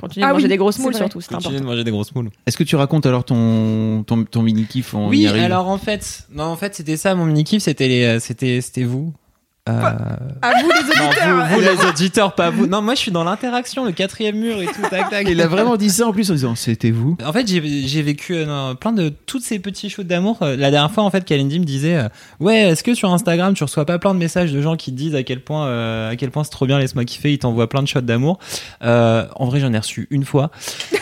D: Continue de
A: Ah
D: manger
A: oui,
D: des grosses moules surtout, c'est
B: Continuez
D: important.
B: de manger des grosses moules.
C: Est-ce que tu racontes alors ton, ton, ton mini kiff
B: Oui, alors en fait, non, en fait, c'était ça mon mini kiff, euh, c'était, c'était vous. Euh,
A: À vous les
B: non,
A: auditeurs.
B: vous, vous, les auditeurs, pas vous. Non, moi je suis dans l'interaction, le quatrième mur et tout, tac tac.
C: Il a vraiment dit ça en plus en disant c'était vous.
B: En fait, j'ai j'ai vécu euh, non, plein de toutes ces petits shoots d'amour. Euh, La dernière fois, en fait, Kalindi me disait, euh, ouais, est-ce que sur Instagram, tu reçois pas plein de messages de gens qui te disent à quel point, euh, à quel point c'est trop bien, laisse-moi kiffer, ils t'envoient plein de shots d'amour. Euh, en vrai, j'en ai reçu une fois.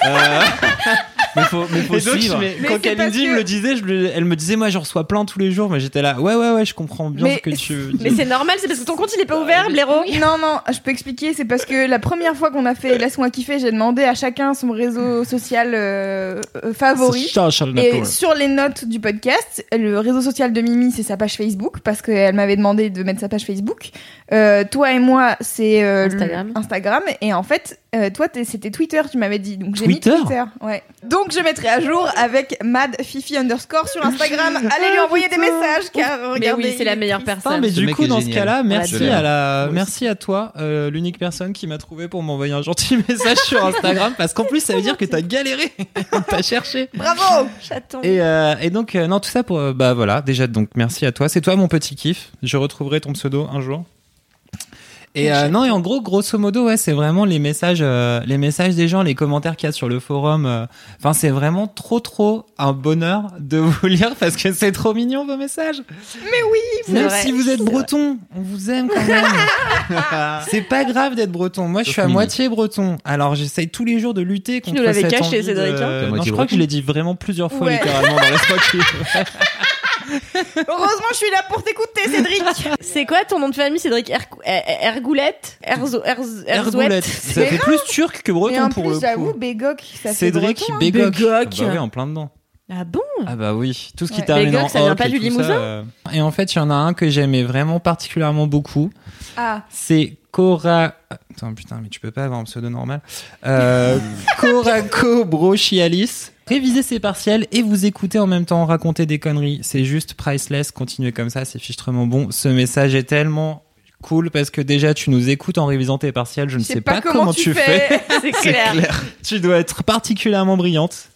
B: Euh,
C: Mais faut, mais faut suivre.
B: mais
A: Mais
B: quand Kalindi
A: que-
B: me le disait, je le- elle me disait, moi, j'en reçois plein tous les jours, mais j'étais là, ouais, ouais, ouais, je comprends bien
A: Mais-
B: ce que tu.
D: Mais c'est normal, c'est parce que ton compte il est pas ouvert, blaireau.
A: Non, non, je peux expliquer. C'est parce que la première fois qu'on a fait Laisse-moi kiffer, j'ai demandé à chacun son réseau social euh, euh, favori. Et sur les notes du podcast, le réseau social de Mimi, c'est sa page Facebook, parce qu'elle m'avait demandé de mettre sa page Facebook. Euh, toi et moi, c'est euh,
D: Instagram.
A: Instagram. Et en fait, euh, toi, c'était Twitter, tu m'avais dit. Donc j'ai mis
B: Twitter?
A: Twitter. Ouais. Donc je mettrai à jour avec Mad Fifi underscore sur Instagram. Allez lui envoyer des messages, car
D: Mais
A: regardez.
D: oui, c'est la meilleure personne.
B: mais
C: Ce
B: du coup, dans ce cas-là, merci à la, merci à toi, euh, l'unique personne qui m'a trouvé pour m'envoyer un gentil message sur Instagram, parce qu'en plus, ça veut dire que t'as galéré, t'as cherché.
A: Bravo
D: Chaton.
B: Et, euh, et donc, euh, non, tout ça pour, bah voilà, déjà, donc merci à toi. C'est toi mon petit kiff. Je retrouverai ton pseudo un jour. Et euh, non, et en gros, grosso modo, ouais, c'est vraiment les messages, euh, les messages des gens, les commentaires qu'il y a sur le forum. euh, Enfin, c'est vraiment trop, trop un bonheur de vous lire parce que c'est trop mignon vos messages.
A: Mais oui
B: Même
D: vrai,
B: si vous êtes breton, on vous aime quand même. c'est pas grave d'être breton. Moi, je suis à moitié breton. Alors, j'essaye tous les jours de lutter contre
D: nous l'avais
B: cette
D: caché,
B: envie de-
D: Cédric, hein.
C: À
B: Non, je crois que je l'ai dit vraiment plusieurs fois
A: Ouais.
B: littéralement dans qui.
A: Heureusement, je suis là pour t'écouter, Cédric
D: C'est quoi ton nom de famille, Cédric Er- Er- Ergoulette Erzo Erz-
B: Ergoulette. Ça fait plus turc que
A: Et
B: breton
A: en
B: pour
A: plus,
B: le
A: j'avoue,
B: coup.
A: Bégok, ça fait
B: Cédric
A: breton, hein.
B: Bégoc.
D: Bégoc.
B: Ah bah oui, en plein dedans.
D: Ah bon?
B: Ah bah oui, tout ce qui
A: Ouais.
B: termine
D: Bégoc,
B: en
D: ça vient pas
B: et
D: du
B: tout
D: Limousin?
B: ça, euh. Et en fait, il y en a un que j'aimais vraiment particulièrement beaucoup.
A: Ah,
B: C'est Cora. Attends, putain, mais tu peux pas avoir un pseudo normal. Euh, Coraco Brochialis. Révisez ses partiels et vous écoutez en même temps raconter des conneries. C'est juste priceless. Continuez comme ça, c'est fichtrement bon. Ce message est tellement cool parce que déjà tu nous écoutes en révisant tes partiels. Je ne sais pas, comment, tu fais.
D: C'est clair.
B: tu dois être particulièrement brillante.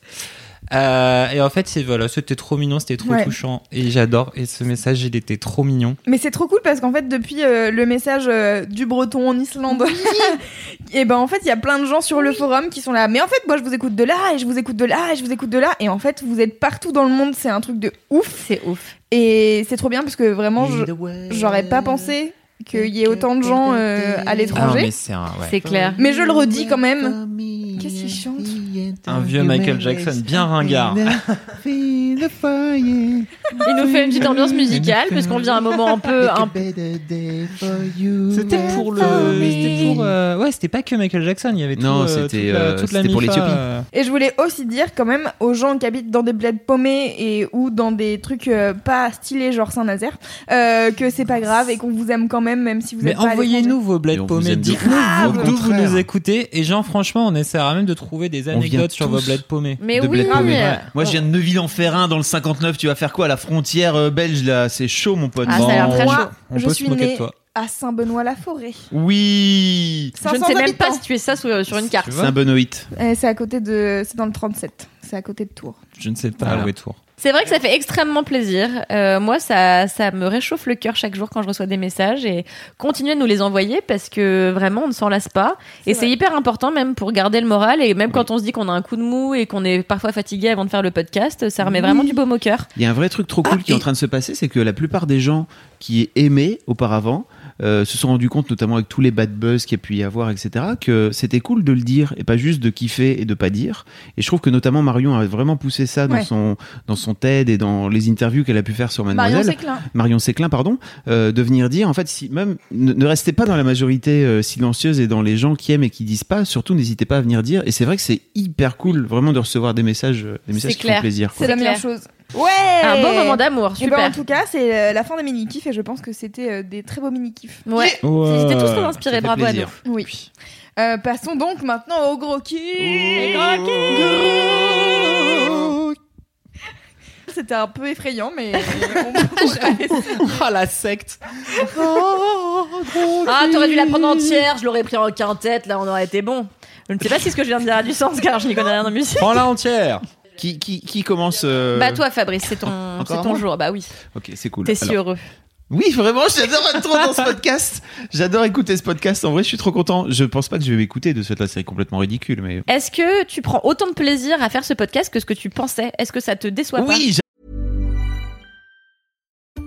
B: Euh, et en fait, c'est voilà, c'était trop mignon, c'était trop
A: Ouais.
B: touchant et j'adore. Et ce message, il était trop mignon.
A: Mais c'est trop cool parce qu'en fait, depuis euh, le message euh, du breton en Islande, et ben en fait, il y a plein de gens sur le forum qui sont là. Mais en fait, moi, je vous écoute de là, et je vous écoute de là, et je vous écoute de là. Et en fait, vous êtes partout dans le monde, c'est un truc de ouf.
D: C'est ouf.
A: Et c'est trop bien parce que vraiment, j'aurais pas pensé qu'il y ait autant de gens euh, à
B: Ah,
A: l'étranger.
B: mais c'est un, ouais.
D: C'est clair.
A: mais... je le redis quand même. Chante
B: un vieux Michael Jackson bien ringard.
D: Il nous fait une petite ambiance musicale parce qu'on vient à un moment un peu. Un...
B: C'était pour le, c'était pour, euh, ouais, c'était pas que Michael Jackson. Il y avait tout,
C: Non,
B: euh,
C: c'était,
B: toute la,
C: euh,
B: toute la
C: c'était pour l'Éthiopie.
B: euh,
A: Et je voulais aussi dire quand même aux gens qui habitent dans des bleds paumés et ou dans des trucs euh, pas stylés genre Saint-Nazaire euh, que c'est pas grave et qu'on vous aime quand même même si vous
B: Mais
A: êtes pas à
B: envoyez-nous vos bleds paumés. Dites-nous
A: ouf.
B: d'où vous nous écoutez. Et genre, franchement, on essaiera même de trouver des anecdotes sur vos bleds paumés.
D: Mais
C: de
D: oui,
C: bled paumé.
D: mais-
C: Ouais. Moi, je viens de Neuville-en-Ferrin dans le 59. Tu vas faire quoi à la frontière euh, belge là? C'est chaud, mon pote.
D: Ah, ça a l'air très
A: Moi,
D: chaud.
B: On
A: je
B: peut
A: suis
B: se moquer
A: née
B: de toi.
A: à Saint-Benoît-la-Forêt.
C: Oui.
D: Je ne
A: 500
D: sais même
A: habitants.
D: pas situer ça sur, sur une carte.
B: Tu
C: C'est.
A: Euh, à côté de c'est dans le 37. C'est à côté de Tours.
B: Je ne sais pas
C: Voilà.
B: où est Tours?
D: C'est vrai que ça fait extrêmement plaisir. Euh, moi, ça, ça me réchauffe le cœur chaque jour quand je reçois des messages et continuez de nous les envoyer parce que vraiment, on ne s'en lasse pas. Et
A: C'est
D: hyper important même pour garder le moral et même quand on se dit qu'on a un coup de mou et qu'on est parfois fatigué avant de faire le podcast, ça remet vraiment du baume au cœur.
C: Il y a un vrai truc trop cool
B: Ah,
C: qui est en train de se passer, c'est que la plupart des gens qui aimaient auparavant se sont rendus compte, notamment avec tous les bad buzz qu'il y a pu y avoir, etc., que c'était cool de le dire et pas juste de kiffer et de pas dire. Et je trouve que notamment Marion a vraiment poussé ça dans
A: Ouais.
C: son dans son TED et dans les interviews qu'elle a pu faire sur
A: Marion
C: Mademoiselle.
A: Séclin.
C: Marion Séclin, pardon, euh, de venir dire, en fait, si même ne, ne restez pas dans la majorité euh, silencieuse et dans les gens qui aiment et qui disent pas, surtout n'hésitez pas à venir dire. Et c'est vrai que c'est hyper cool, vraiment, de recevoir des messages, euh, des messages
D: C'est
C: qui
D: clair.
C: font plaisir.
A: C'est la meilleure chose. Ouais
D: Un bon moment d'amour,
A: Et ben, en
D: super.
A: tout cas, c'est euh, la fin des mini-kifs et je pense que c'était euh, des très beaux mini-kifs.
D: Ouais.
B: Ouais.
D: Ils étaient tous très
C: Ça
D: inspirés, bravo à nous.
A: Oui. Euh, passons donc maintenant au gros kiff. C'était un peu effrayant, mais on.
B: Ah la secte.
D: Ah, t'aurais dû la prendre entière, je l'aurais pris en quintette, là on aurait été bon. Je ne sais pas si ce que je viens de dire a du sens car je n'y connais rien en musique.
B: Prends-la entière.
C: Qui, qui, qui commence euh,
D: Bah toi Fabrice, c'est ton, c'est ton jour, bah oui.
C: Ok, c'est cool.
D: T'es si
C: Alors-
D: heureux.
C: Oui, vraiment, j'adore être trop dans ce podcast. J'adore écouter ce podcast. En vrai, je suis trop content. Je pense pas que je vais m'écouter de cette la série complètement ridicule, mais.
D: Est-ce que tu prends autant de plaisir à faire ce podcast que ce que tu pensais? Est-ce que ça te déçoit pas?
C: Oui,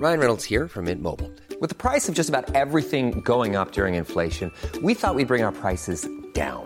E: Ryan Reynolds here from Mint Mobile. With the price of just about everything going up during inflation, we thought we'd bring our prices down.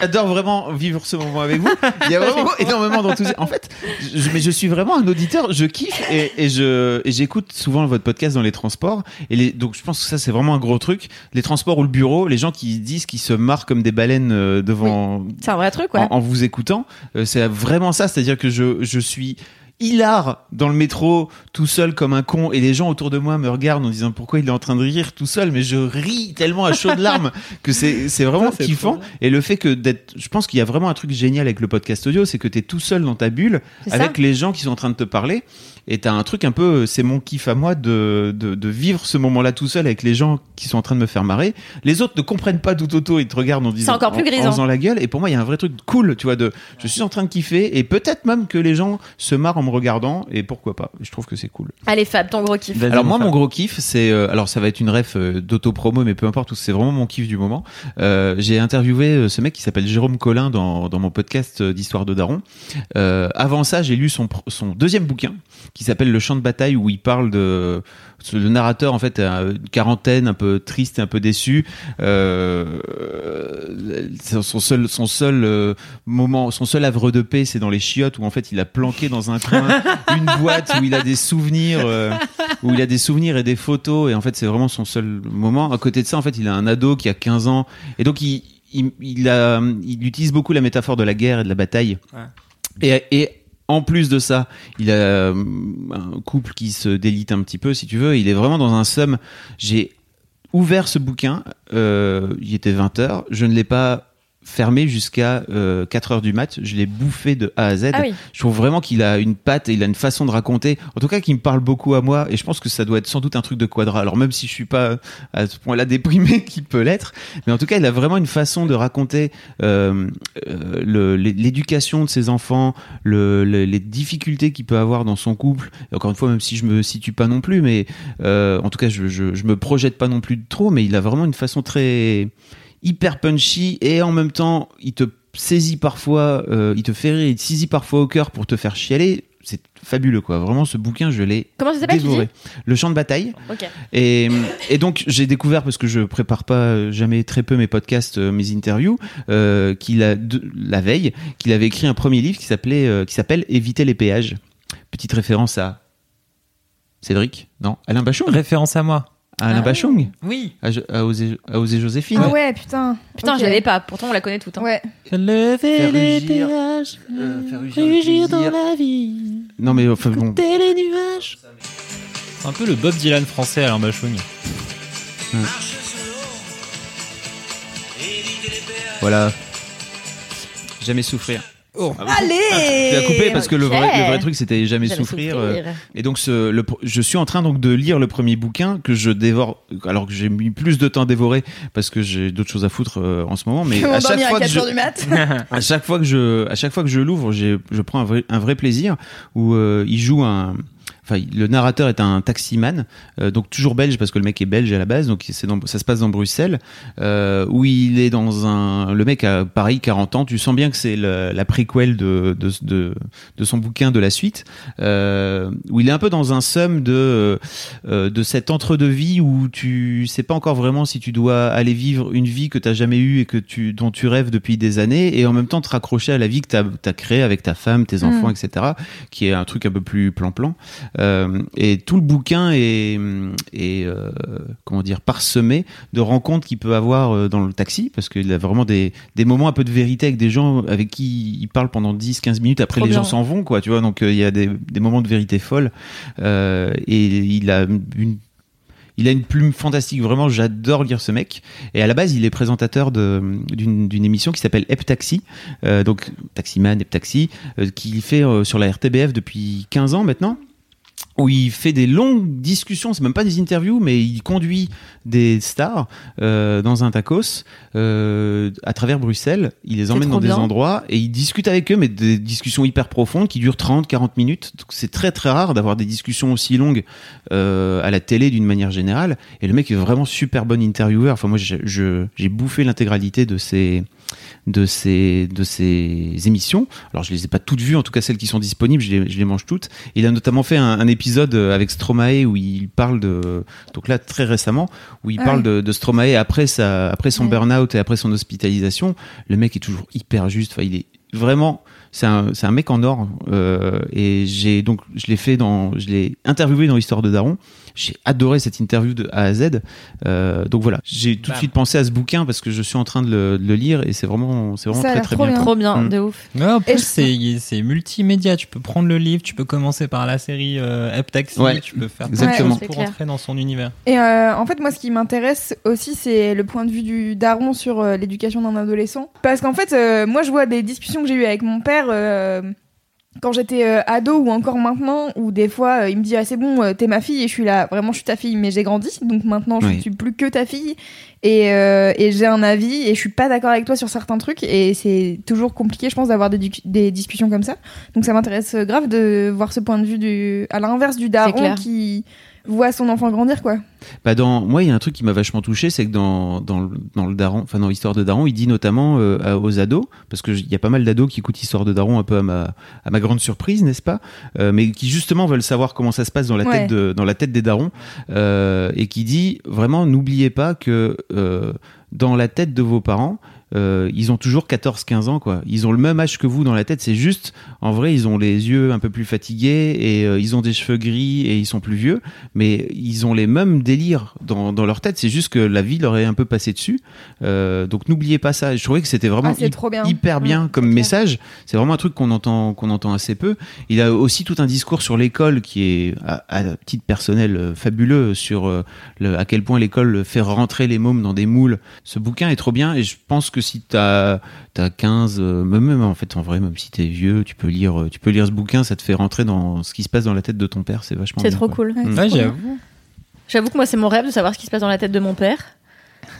C: J'adore vraiment vivre ce moment avec vous. Il y a vraiment énormément d'enthousiasme. En fait, je, mais je suis vraiment un auditeur. Je kiffe et, et je et j'écoute souvent votre podcast dans les transports. Et les, donc je pense que ça c'est vraiment un gros truc. Les transports ou le bureau, les gens qui disent qu'ils se marrent comme des baleines euh, devant
D: C'est un vrai truc, ouais.
C: en, en vous écoutant. Euh, c'est vraiment ça. C'est-à-dire que je je suis hilar dans le métro tout seul comme un con et les gens autour de moi me regardent en disant pourquoi il est en train de rire tout seul mais je ris tellement à chaudes larmes que c'est c'est vraiment
B: Ça, c'est
C: kiffant.
B: trop
C: et le fait que d'être je pense qu'il y a vraiment un truc génial avec le podcast audio c'est que tu es tout seul dans ta bulle
D: C'est
C: avec les gens qui sont en train de te parler et t'as un truc un peu c'est mon kiff à moi de, de, de vivre ce moment là tout seul avec les gens qui sont en train de me faire marrer. Les autres ne comprennent pas tout auto ils te regardent en disant
D: encore plus
C: en- en, faisant la gueule et pour moi il y a un vrai truc cool tu vois de je suis en train de kiffer et peut-être même que les gens se marrent en me regardant et pourquoi pas je trouve que c'est cool
D: Allez Fab, ton gros kiff.
C: Alors moi
B: Fab.
C: mon gros kiff c'est euh, alors ça va être une ref euh, d'auto-promo mais peu importe c'est vraiment mon kiff du moment Euh, j'ai interviewé euh, ce mec qui s'appelle Jérôme Collin dans, dans mon podcast euh, d'histoire de Daron Euh, avant ça j'ai lu son, son deuxième bouquin qui s'appelle Le champ de bataille où il parle de le narrateur en fait a une quarantaine un peu triste et un peu déçu euh, son seul son seul euh, moment son seul havre de paix c'est dans les chiottes où en fait il a planqué dans un coin une boîte où il a des souvenirs euh, où il a des souvenirs et des photos et en fait c'est vraiment son seul moment. À côté de ça en fait il a un ado qui a 15 ans et donc il il, il, a, il utilise beaucoup la métaphore de la guerre et de la bataille. Et, et en plus de ça, il a euh, un couple qui se délite un petit peu, si tu veux. Il est vraiment dans un somme. J'ai ouvert ce bouquin, euh, il était 20h, je ne l'ai pas fermé jusqu'à euh, 4 heures du mat, je l'ai bouffé de A à Z.
D: Ah oui.
C: Je trouve vraiment qu'il a une patte et il a une façon de raconter, en tout cas qui me parle beaucoup à moi, et je pense que ça doit être sans doute un truc de quadra. Alors même si je suis pas à ce point-là déprimé qu'il peut l'être, mais en tout cas il a vraiment une façon de raconter euh, euh, l'éducation de ses enfants, le, le- les difficultés qu'il peut avoir dans son couple. Et encore une fois, même si je me situe pas non plus, mais euh, en tout cas je, je, je me projette pas non plus trop, mais il a vraiment une façon très hyper punchy et en même temps il te saisit parfois, euh, il te fait rire, il te saisit parfois au cœur pour te faire chialer. C'est fabuleux quoi. Vraiment ce bouquin je l'ai
D: Comment ça s'appelle tu
C: dévoré. Le champ de bataille. Et, et donc j'ai découvert parce que je prépare pas jamais très peu mes podcasts, euh, mes interviews, euh, qu'il a de- la veille qu'il avait écrit un premier livre qui s'appelait euh, qui s'appelle Éviter les péages. Petite référence à Cédric, non, Alain Bachung,
B: Référence à moi.
C: À Alain Bachung,
B: Oui.
C: à, à à Joséphine.
A: Ah ouais, putain.
D: Putain, je l'avais pas. Pourtant, on la connaît toute. hein.
A: Ouais.
B: Lever
C: Faire
B: les
C: rugir,
B: péages,
C: euh, faire rugir le
B: rugir dans la vie,
C: Non mais enfin bon,
B: les nuages. C'est un peu le Bob Dylan français Alain Bachung.
C: voilà. Jamais souffrir.
A: Allez
C: Tu as coupé parce que le vrai, le vrai truc c'était jamais
D: Jamais
C: souffrir.
D: souffrir.
C: euh, Et donc ce, le, je suis en train donc de lire le premier bouquin que je dévore alors que j'ai mis plus de temps à dévorer parce que j'ai d'autres choses à foutre euh, en ce moment. Mais à chaque
A: à
C: fois que
A: 4
C: je,
A: heures du mat
C: à chaque fois que je, à chaque fois que je l'ouvre, je prends un vrai, un vrai plaisir où euh, il joue un. Enfin, le narrateur est un taximan, euh, donc toujours belge parce que le mec est belge à la base, donc c'est ça se passe dans Bruxelles, euh, où il est dans un, le mec a pareil 40 ans, tu sens bien que c'est la préquelle de, de, de, de son bouquin de la suite, euh, où il est un peu dans un somme de, euh, de cet entre-deux-vie où tu sais pas encore vraiment si tu dois aller vivre une vie que tu jamais eue et que tu, dont tu rêves depuis des années, et en même temps te raccrocher à la vie que tu as, créée avec ta femme, tes enfants, etc., qui est un truc un peu plus plan-plan. Euh, et tout le bouquin est, est euh, comment dire, parsemé de rencontres qu'il peut avoir euh, dans le taxi, parce qu'il a vraiment des, des moments un peu de vérité avec des gens avec qui il parle pendant 10-15 minutes, après
D: Trop
C: les gens s'en vont, quoi, tu vois, donc il y a des, des moments de vérité folle. Et il a une il a une plume fantastique, vraiment, j'adore lire ce mec. Et à la base, il est présentateur d'une émission qui s'appelle Hep Taxi, euh, donc Taximan, Hep Taxi, euh, qu'il fait euh, sur la RTBF depuis 15 ans maintenant où il fait des longues discussions, c'est même pas des interviews, mais il conduit des stars euh, dans un tacos euh, à travers Bruxelles. Il les emmène dans des endroits et il discute avec eux, mais des discussions hyper profondes qui durent 30, 40 minutes. C'est très très rare d'avoir des discussions aussi longues euh, à la télé d'une manière générale. Et le mec est vraiment super bon intervieweur. Enfin moi j'ai bouffé l'intégralité de ses de ces de ces émissions. Alors je les ai pas toutes vues, en tout cas celles qui sont disponibles, je les, je les mange toutes. Il a notamment fait un, un épisode avec Stromae où il parle de donc là très récemment où il
A: Ah
C: parle de, de Stromae après sa après son
A: Ouais.
C: burn-out et après son hospitalisation. Le mec est toujours hyper juste. Enfin il est vraiment c'est un, c'est un mec en or euh, et j'ai donc je l'ai fait dans je l'ai interviewé dans l'histoire de Daron j'ai adoré cette interview de A à Z Euh, donc voilà j'ai tout de suite pensé à ce bouquin parce que je suis en train de le, de le lire et c'est vraiment c'est vraiment
A: Ça
C: très très
A: trop
C: bien,
A: bien.
D: Trop bien, de ouf.
B: Ouais, en plus, c'est c'est multimédia. Tu peux prendre le livre, tu peux commencer par la série euh,
C: Ouais,
B: tu peux faire
C: exactement.
B: plein de choses pour
D: clair.
B: entrer dans son univers.
A: Et euh, en fait, moi, ce qui m'intéresse aussi, c'est le point de vue du daron sur euh, l'éducation d'un adolescent. Parce qu'en fait, euh, moi, je vois des discussions que j'ai eues avec mon père euh, quand j'étais euh, ado ou encore maintenant, où des fois, euh, il me dit Ah, c'est bon, euh, t'es ma fille, et je suis là, vraiment, je suis ta fille, mais j'ai grandi, donc maintenant, je
C: Oui.
A: suis plus que ta fille, et, euh, et j'ai un avis, et je suis pas d'accord avec toi sur certains trucs, et c'est toujours compliqué, je pense, d'avoir des, des discussions comme ça. Donc, ça m'intéresse grave de voir ce point de vue du, à l'inverse du daron
D: clair.
A: qui voit son enfant grandir, quoi.
C: Bah dans, moi, il y a un truc qui m'a vachement touché, c'est que dans, dans, le- dans le Daron, enfin dans l'histoire de Daron, il dit notamment euh, aux ados, parce que j- il y a pas mal d'ados qui écoutent Histoire de Daron un peu à ma, à ma grande surprise, n'est-ce pas? Euh, Mais qui justement veulent savoir comment ça se passe dans la
A: Ouais.
C: tête de, dans la tête des darons, euh, et qui dit vraiment n'oubliez pas que dans la tête de vos parents. Euh, ils ont toujours 14-15 ans quoi. Ils ont le même âge que vous dans la tête. C'est juste, en vrai, ils ont les yeux un peu plus fatigués et euh, ils ont des cheveux gris et ils sont plus vieux mais ils ont les mêmes délires dans, dans leur tête. C'est juste que la vie leur est un peu passée dessus. Euh, donc n'oubliez pas ça. Je trouvais que c'était vraiment
A: Ah, bien.
C: hyper bien
D: Mmh,
C: comme message. C'est vraiment un truc qu'on entend qu'on entend assez peu. Il a aussi tout un discours sur l'école qui est à, à titre personnel euh, fabuleux sur euh, le, à quel point l'école fait rentrer les mômes dans des moules. Ce bouquin est trop bien et je pense que si t'as as 15 euh, même, même en fait en vrai même si t'es vieux tu peux lire euh, tu peux lire ce bouquin ça te fait rentrer dans ce qui se passe dans la tête de ton père c'est vachement
D: C'est trop
C: quoi.
D: cool.
A: Ouais,
C: Mm.
A: c'est
B: Ouais,
A: trop bien.
B: j'avoue.
D: J'avoue que moi, c'est mon rêve de savoir ce qui se passe dans la tête de mon père.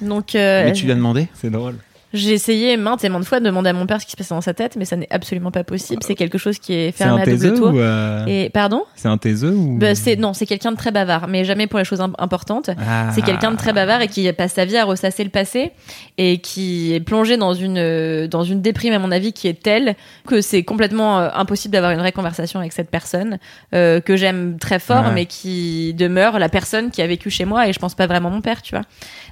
D: Donc, euh,
C: mais tu l'as demandé?
B: C'est drôle.
D: J'ai essayé maintes et maintes fois de demander à mon père ce qui se passe dans sa tête, mais ça n'est absolument pas possible. C'est quelque chose qui est fermé à double tour.
B: ou euh,
D: Et pardon?
B: c'est un taiseux ou?
D: Bah, c'est non, c'est quelqu'un de très bavard, mais jamais pour les choses im- importantes.
B: Ah.
D: C'est quelqu'un de très bavard et qui passe sa vie à ressasser le passé et qui est plongé dans une euh, dans une déprime à mon avis qui est telle que c'est complètement euh, impossible d'avoir une vraie conversation avec cette personne euh, que j'aime très fort mais qui demeure la personne qui a vécu chez moi et je pense pas vraiment mon père, tu vois.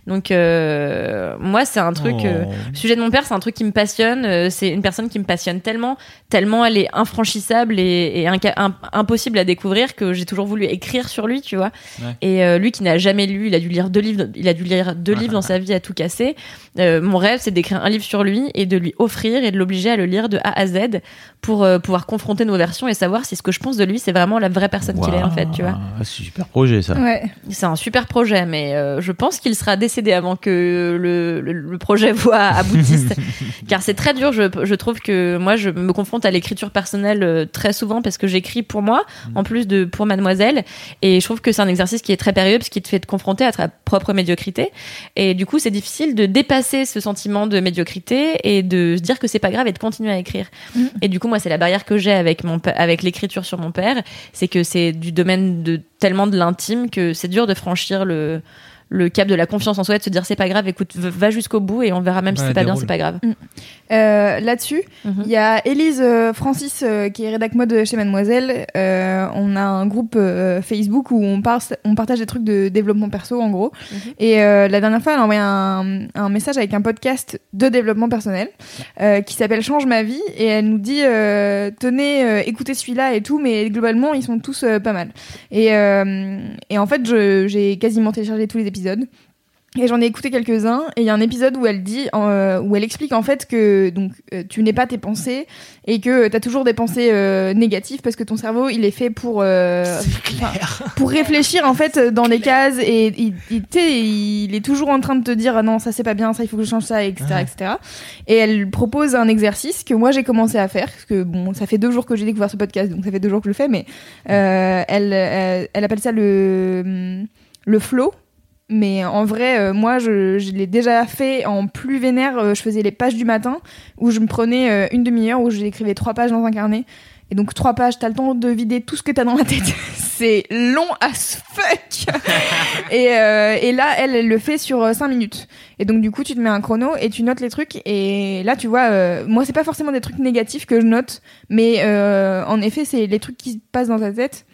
D: Donc euh, moi c'est un truc euh,
B: Oh.
D: Le sujet de mon père, c'est un truc qui me passionne. euh, C'est une personne qui me passionne tellement, tellement elle est infranchissable et, et inca- im- impossible à découvrir que j'ai toujours voulu écrire sur lui, tu vois.
B: Ouais.
D: Et euh, lui qui n'a jamais lu, il a dû lire deux livres, il a dû lire deux livres dans sa vie à tout casser. Euh, mon rêve, c'est d'écrire un livre sur lui et de lui offrir et de l'obliger à le lire de A à Z pour euh, pouvoir confronter nos versions et savoir si ce que je pense de lui, c'est vraiment la vraie personne qu'il est en fait, tu vois.
C: Ah, c'est un super projet ça.
A: Ouais.
D: C'est un super projet, mais euh, je pense qu'il sera décédé avant que le, le, le projet voit aboutissent. car c'est très dur. Je, je trouve que moi, je me confronte à l'écriture personnelle euh, très souvent parce que j'écris pour moi, en plus de pour Mademoiselle. Et je trouve que c'est un exercice qui est très périlleux parce qu'il te fait te confronter à ta propre médiocrité. Et du coup, c'est difficile de dépasser ce sentiment de médiocrité et de se dire que c'est pas grave et de continuer à écrire. Et du coup, moi, c'est la barrière que j'ai avec mon avec l'écriture sur mon père, c'est que c'est du domaine de tellement de l'intime que c'est dur de franchir le le cap de la confiance en soi de se dire c'est pas grave écoute va jusqu'au bout et on verra même si c'est pas bien c'est pas grave
A: Euh, Là-dessus,
D: Mhm.
A: il y a Élise euh, Francis euh, qui est rédac mode chez Mademoiselle. Euh, on a un groupe euh, Facebook où on, par- on partage des trucs de développement perso en gros.
D: Mhm.
A: Et euh, la dernière fois, elle a envoyé un, un message avec un podcast de développement personnel euh, qui s'appelle Change ma vie et elle nous dit euh, tenez euh, écoutez celui-là et tout, mais globalement ils sont tous euh, pas mal. Et, euh, et en fait, j'ai quasiment téléchargé tous les épisodes. Et j'en ai écouté quelques-uns, et il y a un épisode où elle dit, euh, où elle explique en fait que donc euh, tu n'es pas tes pensées et que tu as toujours des pensées euh, négatives parce que ton cerveau il est fait pour euh, pour réfléchir en fait dans des cases et il, il, est toujours en train de te dire ah non ça c'est pas bien ça il faut que je change ça etc etc. Et elle propose un exercice que moi j'ai commencé à faire parce que bon ça fait deux jours que j'ai découvert ce podcast donc ça fait deux jours que je le fais mais euh, elle, elle elle appelle ça le le flow mais en vrai, euh, moi, je, je l'ai déjà fait en plus vénère. euh, je faisais les pages du matin où je me prenais euh, une demi-heure où j'écrivais trois pages dans un carnet. Et donc trois pages, t'as le temps de vider tout ce que t'as dans la tête. C'est long as fuck. et, euh, et là, elle, elle le fait sur euh, cinq minutes. Et donc du coup, tu te mets un chrono et tu notes les trucs. Et là, tu vois, euh, moi, c'est pas forcément des trucs négatifs que je note, mais euh, en effet, c'est les trucs qui se passent dans ta tête.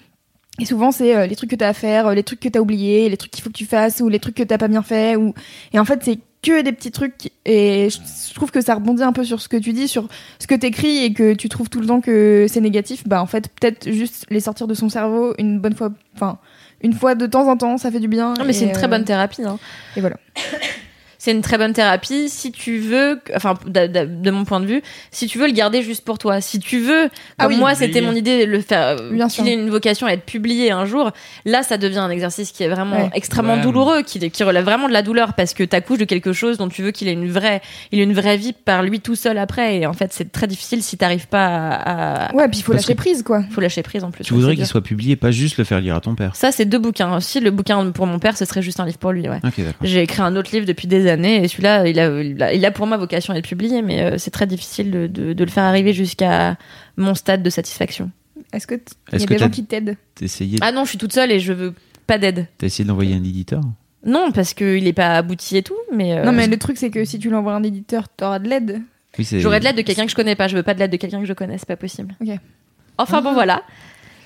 A: Et souvent, c'est euh, les trucs que t'as à faire, euh, les trucs que t'as oubliés, les trucs qu'il faut que tu fasses, ou les trucs que t'as pas bien fait. Ou... Et en fait, c'est que des petits trucs. Et je trouve que ça rebondit un peu sur ce que tu dis, sur ce que t'écris et que tu trouves tout le temps que c'est négatif. Bah, en fait, peut-être juste les sortir de son cerveau une bonne fois. Enfin, une fois de temps en temps, ça fait du bien.
D: non mais c'est une très
A: euh,
D: bonne thérapie hein.
A: Et voilà.
D: c'est une très bonne thérapie si tu veux enfin de, de- de mon point de vue si tu veux le garder juste pour toi si tu veux
A: Ah
D: comme
A: oui,
D: moi c'était mon idée de le faire euh,
A: Bien
D: qu'il ait une vocation à être publié un jour là ça devient un exercice qui est vraiment
A: Ouais.
D: extrêmement
B: Ouais.
D: douloureux qui, qui relève vraiment de la douleur parce que t'accouches de quelque chose dont tu veux qu'il ait une vraie il ait une vraie vie par lui tout seul après et en fait c'est très difficile si t'arrives pas à, à-
A: Ouais, puis il faut
C: Parce
A: lâcher prise, quoi.
D: faut lâcher prise en plus
C: Tu voudrais qu'il soit publié, pas juste le faire lire à ton père.
D: ça c'est deux bouquins aussi le bouquin pour mon père ce serait juste un livre pour lui ouais
C: Ok, d'accord.
D: j'ai écrit un autre livre depuis des années et celui-là, il a, il a, il a pour moi vocation à être publié, mais euh, c'est très difficile de, de, de le faire arriver jusqu'à mon stade de satisfaction.
A: Est-ce que t- il y a des gens qui t'aident?
C: T'as essayé,
D: Ah non, je suis toute seule et je veux pas d'aide.
C: t'as essayé d'envoyer un éditeur?
D: Non, parce qu'il est pas abouti et tout, mais, euh,
A: Non, mais le truc, c'est que si tu l'envoies à un éditeur, t'auras de l'aide.
C: Oui, c'est.
D: j'aurais de l'aide de quelqu'un que je connais pas. Je veux pas de l'aide de quelqu'un que je connais, c'est pas possible.
A: Ok.
D: Enfin bon, voilà.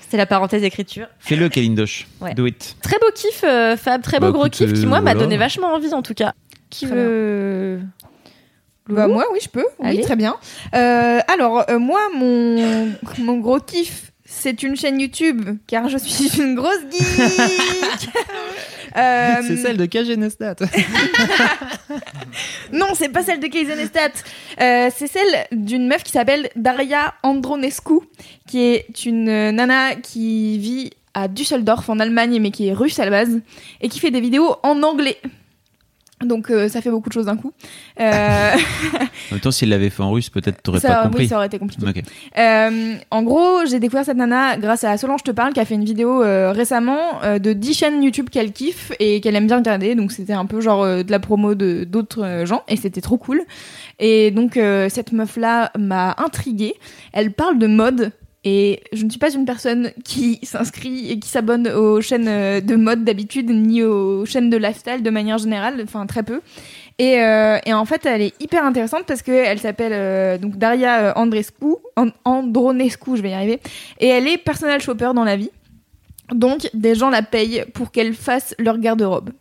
D: C'était la parenthèse écriture.
C: Fais-le, Kalindosh.
D: Ouais.
C: Do it.
D: Très beau kiff, euh, Fab, très beau
C: Bah,
D: gros
C: écoute,
D: kiff qui, moi, m'a donné vachement envie en tout cas. Qui
A: Très
D: veut.
A: Bah moi oui je peux,
D: Allez.
A: oui très bien. Euh, alors euh, moi mon mon gros kiff c'est une chaîne YouTube car je suis une grosse geek. Euh,
B: de Kagenestat.
A: Non c'est pas celle de Casey Neistat. Euh, c'est celle d'une meuf qui s'appelle Daria Andronescu qui est une nana qui vit à Düsseldorf en Allemagne mais qui est russe à la base et qui fait des vidéos en anglais. Donc euh, ça fait beaucoup de choses d'un coup. Euh,
C: En même temps, s'il l'avait fait en russe, peut-être t'aurais pas
A: oui,
C: compris.
A: ça aurait été compliqué. Euh, en gros, j'ai découvert cette nana grâce à Solange Te Parle qui a fait une vidéo euh, récemment de 10 chaînes YouTube qu'elle kiffe et qu'elle aime bien regarder. Donc c'était un peu genre de la promo de d'autres gens et c'était trop cool. Et donc cette meuf là m'a intriguée. Elle parle de mode. Et je ne suis pas une personne qui s'inscrit et qui s'abonne aux chaînes euh, de mode d'habitude, ni aux chaînes de lifestyle de manière générale, enfin très peu. Et, euh, et en fait, elle est hyper intéressante parce qu'elle s'appelle euh, donc Daria Andrescu, An- Andronescu, je vais y arriver, et elle est personal shopper dans la vie. Donc, des gens la payent pour qu'elle fasse leur garde-robe.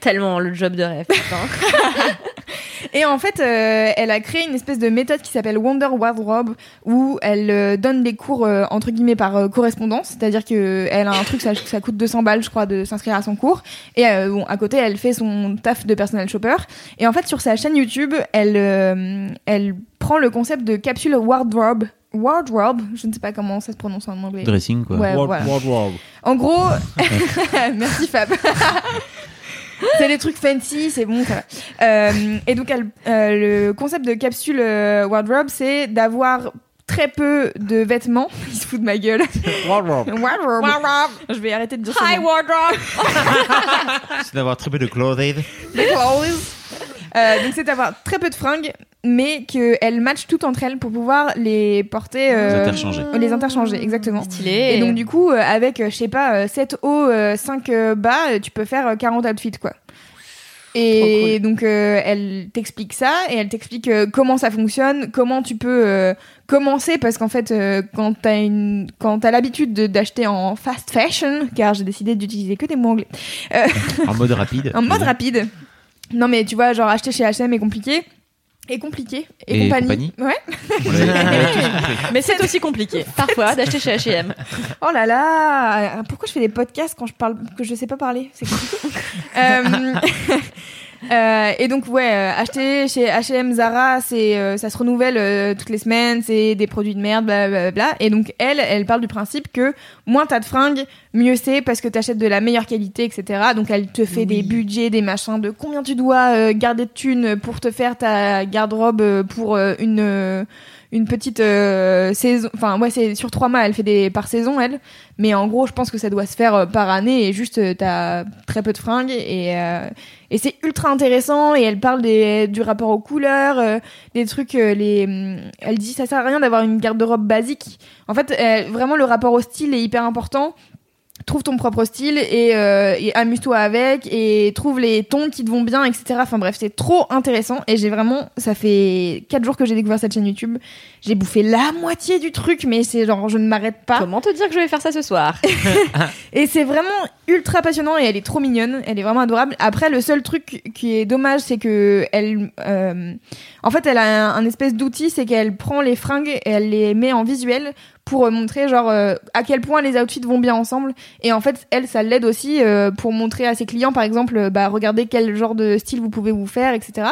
D: Tellement le job de rêve.
A: Et en fait, euh, elle a créé une espèce de méthode qui s'appelle Wonder Wardrobe où elle euh, donne des cours euh, entre guillemets par euh, correspondance, c'est-à-dire que elle a un truc ça, ça coûte 200 balles je crois de s'inscrire à son cours et euh, bon à côté elle fait son taf de personal shopper et en fait sur sa chaîne YouTube, elle euh, elle prend le concept de capsule wardrobe wardrobe, je ne sais pas comment ça se prononce en anglais.
C: Dressing, quoi.
A: Ouais, voilà. En gros, merci Fab. c'est des trucs fancy, c'est bon, ça va. Euh, et donc, elle- euh, le concept de capsule euh, wardrobe, c'est d'avoir très peu de vêtements. Il se fout de ma gueule. wardrobe. Je vais arrêter de dire ça.
D: Hi wardrobe.
C: C'est d'avoir très peu de clothing.
A: Des clothes. Euh, donc c'est d'avoir très peu de fringues, mais qu'elles matchent toutes entre elles pour pouvoir les porter.
C: Les
A: euh,
C: interchanger.
A: Les interchanger, exactement.
D: Stylé.
A: Et donc du coup, euh, avec, je sais pas, euh, 7 hauts, euh, 5 euh, bas, tu peux faire euh, 40 outfits, quoi. Et donc euh, elle t'explique ça et elle t'explique euh, comment ça fonctionne, comment tu peux euh, commencer parce qu'en fait euh, quand t'as une quand t'as l'habitude de- d'acheter en fast fashion car j'ai décidé d'utiliser que des mots anglais
C: En mode rapide.
A: en mode rapide. Non mais tu vois genre acheter chez H&M est compliqué et compliqué et,
C: Et
A: compagnie.
C: compagnie.
A: Ouais.
D: Mais c'est aussi compliqué, parfois, d'acheter chez H&M.
A: Oh là là, pourquoi je fais des podcasts quand je parle que je sais pas parler? C'est compliqué. Euh, euh, et donc ouais, euh, acheter chez H&M, Zara, c'est euh, ça se renouvelle euh, toutes les semaines, c'est des produits de merde, blablabla. Et donc elle, elle parle du principe que moins t'as de fringues, mieux c'est parce que t'achètes de la meilleure qualité, etc. Donc elle te fait des budgets, des machins de combien tu dois euh, garder de thunes pour te faire ta garde-robe euh, pour une euh, une petite euh, saison. Enfin ouais, c'est sur trois mois, elle fait des par saison elle. Mais en gros, je pense que ça doit se faire euh, par année et juste euh, t'as très peu de fringues et euh, et c'est ultra intéressant et elle parle des, du rapport aux couleurs, des trucs les elle dit ça sert à rien d'avoir une garde-robe basique. En fait, vraiment le rapport au style est hyper important. Trouve ton propre style et, euh, et amuse-toi avec et trouve les tons qui te vont bien, etc. Enfin bref, c'est trop intéressant et j'ai vraiment, ça fait 4 jours que j'ai découvert cette chaîne YouTube. J'ai bouffé la moitié du truc, mais c'est genre, je ne m'arrête pas.
D: Comment te dire que je vais faire ça ce soir
A: Et c'est vraiment ultra passionnant et elle est trop mignonne, elle est vraiment adorable. Après, le seul truc qui est dommage, c'est que elle, euh, en fait, elle a un, un espèce d'outil, c'est qu'elle prend les fringues et elle les met en visuel pour euh, montrer genre euh, à quel point les outfits vont bien ensemble. Et en fait, elle, ça l'aide aussi euh, pour montrer à ses clients, par exemple, bah regardez quel genre de style vous pouvez vous faire, etc.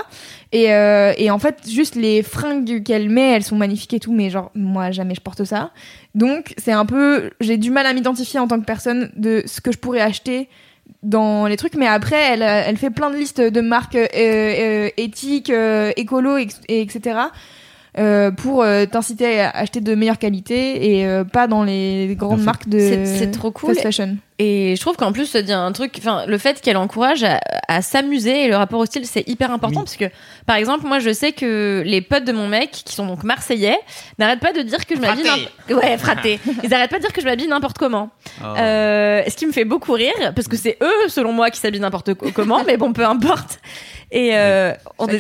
A: Et, et en fait, juste les fringues qu'elle met, elles sont magnifiques et tout, mais genre moi jamais je porte ça. Donc c'est un peu, j'ai du mal à m'identifier en tant que personne de ce que je pourrais acheter dans les trucs, mais après elle, elle fait plein de listes de marques éthiques, euh, écolo, et, et etc. euh, pour euh, t'inciter à acheter de meilleure qualité et euh, pas dans les grandes marques de
D: c'est- c'est trop cool.
A: fast fashion.
D: Et je trouve qu'en plus, ça dit un truc, enfin, le fait qu'elle encourage à, à s'amuser et le rapport au style, c'est hyper important parce que, par exemple, moi, je sais que les potes de mon mec, qui sont donc marseillais, n'arrêtent pas de dire que je m'habille. Ouais, fraté. Ils arrêtent pas de dire que je m'habille n'importe comment.
C: Oh.
D: Euh, ce qui me fait beaucoup rire parce que c'est eux, selon moi, qui s'habillent n'importe co- comment, mais bon, peu importe. Et euh, on est-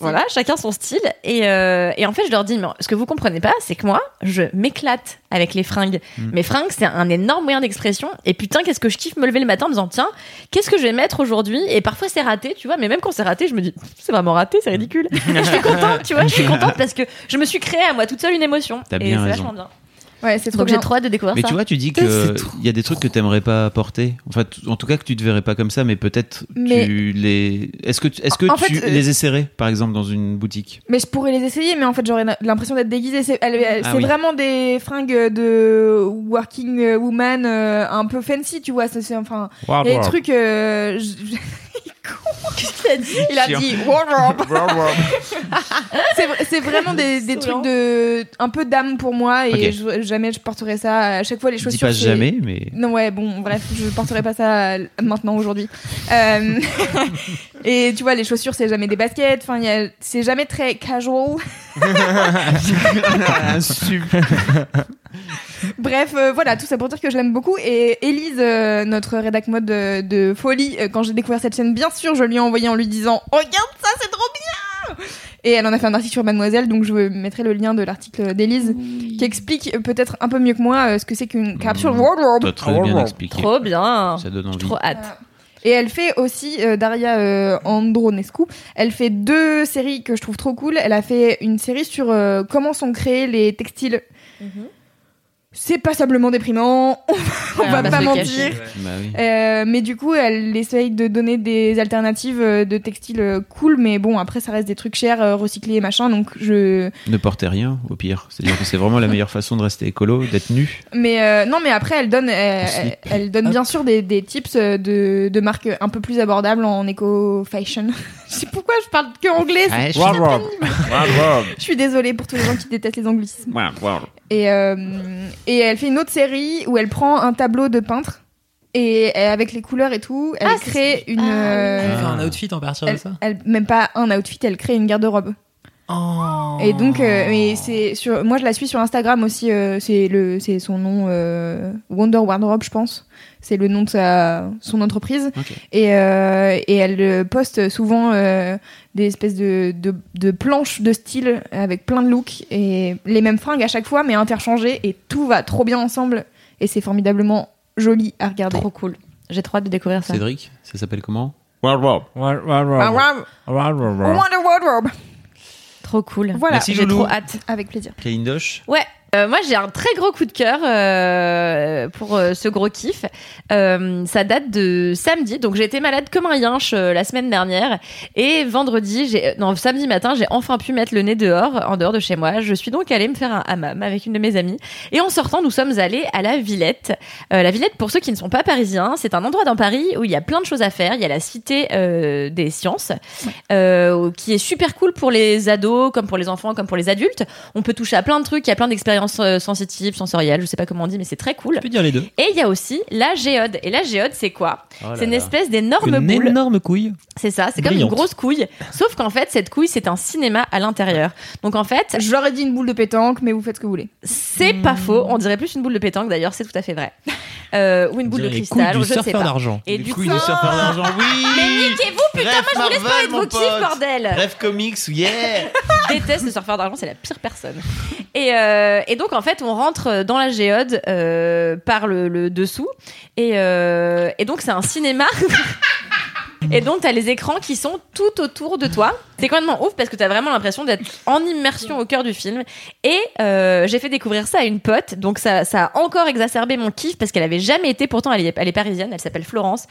D: Voilà, chacun son style. Et, euh, et en fait, je leur dis, mais ce que vous comprenez pas, c'est que moi, je m'éclate avec les fringues. Mes fringues, c'est un énorme moyen d'expression. Et putain, qu'est-ce que je kiffe me lever le matin en me disant, tiens, qu'est-ce que je vais mettre aujourd'hui? Et parfois, c'est raté, tu vois. Mais même quand c'est raté, je me dis, c'est vraiment raté, c'est ridicule. je suis contente, tu vois. Je suis contente parce que je me suis créée à moi toute seule une émotion.
C: T'as
D: et c'est vachement bien.
A: Ouais, c'est trop
D: Donc j'ai trop hâte de découvrir
C: Mais
D: ça.
C: tu vois, tu dis
B: C'est
C: que
B: trop-
C: il y a des trucs que t'aimerais pas porter. Enfin, en tout cas que tu te verrais pas comme ça, mais peut-être
A: Mais-
C: tu les. Est-ce que tu- est-ce que
A: En
C: tu
A: fait, euh,
C: les essaierais, par exemple, dans une boutique?
A: Mais je pourrais les essayer, mais en fait, j'aurais l'impression d'être déguisée. C'est
C: Ah oui.
A: vraiment des fringues de working woman euh, un peu fancy, tu vois. ça, C'est enfin les trucs. euh, je-
D: Qu'est-ce qu'il a dit?
A: Il a
C: Chiant.
A: dit c'est vra- c'est vraiment des, trucs de un peu d'âme pour moi et
C: Ok.
A: je- jamais je porterai ça. À chaque fois, les chaussures.
C: pas
A: c'est-
C: jamais, mais
A: Non ouais bon bref je porterai pas ça euh, maintenant aujourd'hui Euh, et tu vois les chaussures c'est jamais des baskets enfin il y a- c'est jamais très casual Bref, euh, voilà, tout ça pour dire que je l'aime beaucoup. Et Elise, euh, notre rédac mode de, de folie, euh, quand j'ai découvert cette chaîne, bien sûr, je lui ai envoyé en lui disant Regarde ça, c'est trop bien Et elle en a fait un article sur Mademoiselle, donc je mettrai le lien de l'article d'Elise qui explique peut-être un peu mieux que moi euh, ce que c'est qu'une capsule
C: Mmh.
A: wardrobe.
C: t'as très bien expliqué.
D: Trop bien.
C: Ça donne
D: J'ai
C: envie.
D: trop hâte.
A: Et elle fait aussi, euh, Daria euh, Andronescu, elle fait deux séries que je trouve trop cool. Elle a fait une série sur euh, comment sont créés les textiles. C'est passablement déprimant. on va
D: on va
A: pas mentir.
D: cacher.
C: Bah oui.
A: Euh, mais du coup, elle essaye de donner des alternatives euh, de textiles euh, cool, mais bon, après, ça reste des trucs chers, recyclés et machin, donc je.
C: Ne portez rien, au pire. C'est-à-dire que c'est vraiment la meilleure façon de rester écolo, d'être nu.
A: Mais euh, non, mais après, elle donne, elle, donne bien sûr des, des tips de, de marques un peu plus abordables en éco-fashion. je sais pourquoi je parle que anglais. c'est- Je suis désolée pour tous les gens qui détestent les anglicismes. Et, euh, et elle fait une autre série où elle prend un tableau de peintre et euh, avec les couleurs et tout, elle
D: Ah,
A: crée une.
D: Ah,
A: euh,
B: Elle fait un outfit en partir de ça
A: elle- même pas un outfit, elle crée une garde-robe.
B: Oh.
A: Et donc, euh, mais c'est sur, moi je la suis sur Instagram aussi. euh, c'est le, c'est son nom euh, Wonder Wardrobe, je pense. C'est le nom de sa, son entreprise. Et, euh, et elle poste souvent euh, des espèces de, de, de planches de style avec plein de looks et les mêmes fringues à chaque fois, mais interchangées et tout va trop bien ensemble. Et c'est formidablement joli à regarder.
D: Trop cool. J'ai trop hâte de découvrir ça.
C: Cédric, ça s'appelle comment?
A: Ah, ouais. Wonder Wardrobe,
D: Trop cool.
A: Voilà.
D: J'ai trop hâte.
A: avec plaisir.
C: Kalindosh
D: Ouais. Euh, moi, j'ai un très gros coup de cœur euh, pour euh, ce gros kiff. Ça date de samedi, donc j'ai été malade comme un yinche la semaine dernière. Et vendredi, non, samedi matin, j'ai enfin pu mettre le nez dehors, en dehors de chez moi. Je suis donc allée me faire un hammam avec une de mes amies. Et en sortant, nous sommes allés à la Villette. La Villette, pour ceux qui ne sont pas parisiens, c'est un endroit dans Paris où il y a plein de choses à faire. Il y a la cité des sciences, qui est super cool pour les ados, comme pour les enfants, comme pour les adultes. On peut toucher à plein de trucs, il y a plein d'expériences euh, sensitives, sensorielles, je sais pas comment on dit, mais c'est très cool.
B: Tu peux dire les deux.
D: Et il y a aussi la géode. Et la géode, c'est quoi?
C: Oh
D: C'est une
C: là.
D: espèce d'énorme
B: Une
D: boule.
B: énorme couille.
D: C'est ça, c'est comme une grosse couille. Sauf qu'en fait, cette couille, c'est un cinéma à l'intérieur. Donc en fait,
A: J'aurais dit une boule de pétanque, mais vous faites ce que vous voulez.
D: c'est pas faux. On dirait plus une boule de pétanque d'ailleurs, c'est tout à fait vrai. Euh, ou une boule de cristal, ou
B: du
D: je sais
B: surfeur
D: pas.
B: d'argent.
D: Et
C: Les
D: du coup,
C: de surfeur d'argent, oui
D: mais niquez-vous, putain, moi je vous laisse parler de vos kiffs, bordel
C: Bref comics, yeah
D: déteste le surfeur d'argent, c'est la pire personne. Et, euh, et donc en fait, on rentre dans la géode euh, par le, dessous, euh, et donc c'est un cinéma. Et donc, t'as les écrans qui sont tout autour de toi. C'est complètement ouf parce que t'as vraiment l'impression d'être en immersion au cœur du film. Et euh, j'ai fait découvrir ça à une pote. Donc, ça, ça a encore exacerbé mon kiff parce qu'elle avait jamais été. Pourtant, elle est, elle est parisienne. Elle s'appelle Florence.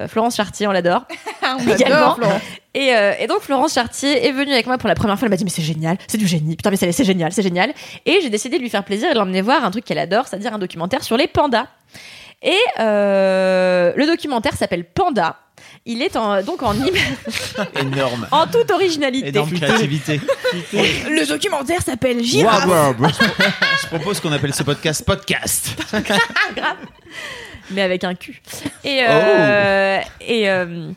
D: Euh, Florence Chartier, on l'adore.
A: On
D: Également.
A: Florent.
D: Et, euh, et donc Florence Chartier est venue avec moi pour la première fois. Elle m'a dit mais c'est génial, c'est du génie. Putain mais c'est génial, c'est génial. Et j'ai décidé de lui faire plaisir et de l'emmener voir un truc qu'elle adore, c'est-à-dire un documentaire sur les pandas. Et euh, le documentaire s'appelle Panda. Il est en, donc en,
C: Énorme.
D: en toute originalité.
C: Énorme créativité.
A: Le documentaire s'appelle Girafe.
C: Je propose qu'on appelle ce podcast podcast.
D: mais avec un cul. Et, euh, et, euh,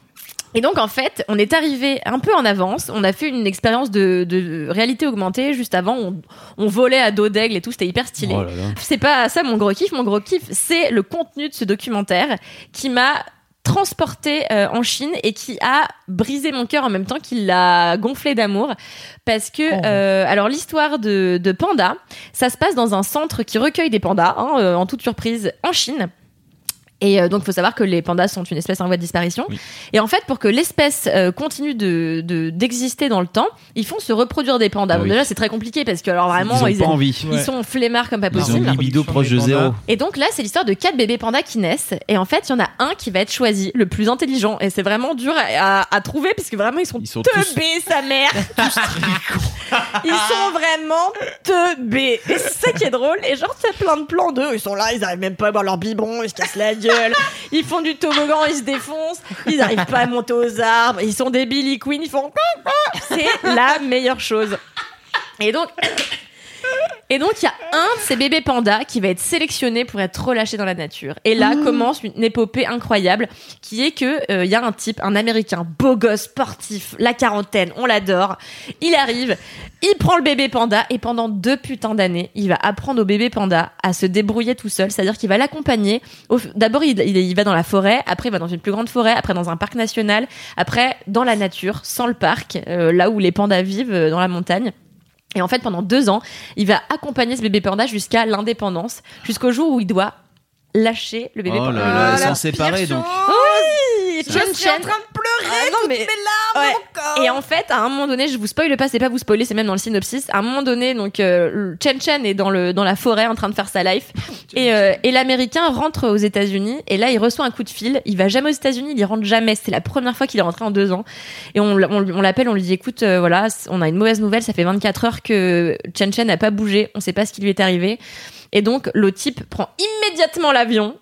D: et donc, en fait, on est arrivé un peu en avance. On a fait une expérience de, de réalité augmentée juste avant. On, on volait à dos d'aigle et tout. C'était hyper stylé.
C: Oh.
D: C'est pas ça mon gros kiff. Mon gros kiff, c'est le contenu de ce documentaire qui m'a transporté euh, en Chine et qui a brisé mon cœur en même temps qu'il l'a gonflé d'amour. Parce que euh, alors l'histoire de, de Panda ça se passe dans un centre qui recueille des pandas hein, euh, en toute surprise en Chine et euh, donc, il faut savoir que les pandas sont une espèce en voie de disparition.
C: Oui.
D: Et en fait, pour que l'espèce euh, continue de de- d'exister dans le temps, ils font se reproduire des pandas.
C: Ah
D: Bon,
C: oui.
D: déjà, c'est très compliqué parce que alors vraiment,
C: Ils ont
D: ils,
C: pas
D: aiment-
C: envie.
D: ils sont flemmards comme pas
C: Ils ont
D: possible.
C: libido proche de zéro.
D: Et donc là, c'est l'histoire de quatre bébés pandas qui naissent. Et en fait, il y en a un qui va être choisi, le plus intelligent. Et c'est vraiment dur à, à- à trouver parce que vraiment, ils sont,
C: Ils sont tous-
D: teubés, sa mère. ils sont vraiment teubés. Et c'est ça qui est drôle. Et genre, c'est plein de plans d'eux. Ils sont là, ils arrivent même pas à boire leur biberon, ils se cassent la gueule. Ils font du toboggan, ils se défoncent. Ils arrivent pas à monter aux arbres. Ils sont des Billy Queen, ils font. C'est la meilleure chose. Et donc. Et donc, il y a un de ces bébés pandas qui va être sélectionné pour être relâché dans la nature. Et là commence une épopée incroyable qui est que euh, il y a un type, un américain, beau gosse, sportif, la quarantaine, on l'adore. Il arrive, il prend le bébé panda et pendant deux putains d'années, il va apprendre au bébé panda à se débrouiller tout seul. C'est-à-dire qu'il va l'accompagner. D'abord, il, il- il va dans la forêt, après il va dans une plus grande forêt, après dans un parc national, après dans la nature, sans le parc, euh, là où les pandas vivent, euh, dans la montagne. Et en fait, pendant deux ans, il va accompagner ce bébé panda jusqu'à l'indépendance, jusqu'au jour où il doit lâcher le bébé
C: Oh
D: panda.
C: là là,
A: Ah,
C: sans
A: la
C: séparer donc.
A: Chose.
D: Oui,
A: Je
D: Chen
A: suis en
D: Chen.
A: train de pleurer.
D: Ah non, mais- Ouais. Et en fait, à un moment donné, je vous spoile pas, c'est pas vous spoiler, c'est même dans le synopsis. À un moment donné, donc euh, Chen Chen est dans le dans la forêt en train de faire sa life, et euh, et l'Américain rentre aux États-Unis, et là il reçoit un coup de fil. Il va jamais aux États-Unis, il y rentre jamais. C'est la première fois qu'il est rentré en deux ans, et on l- on, on l'appelle, on lui dit écoute, euh, voilà, on a une mauvaise nouvelle, ça fait 24 heures que Chen Chen n'a pas bougé, on sait pas ce qui lui est arrivé, et donc le type prend immédiatement l'avion.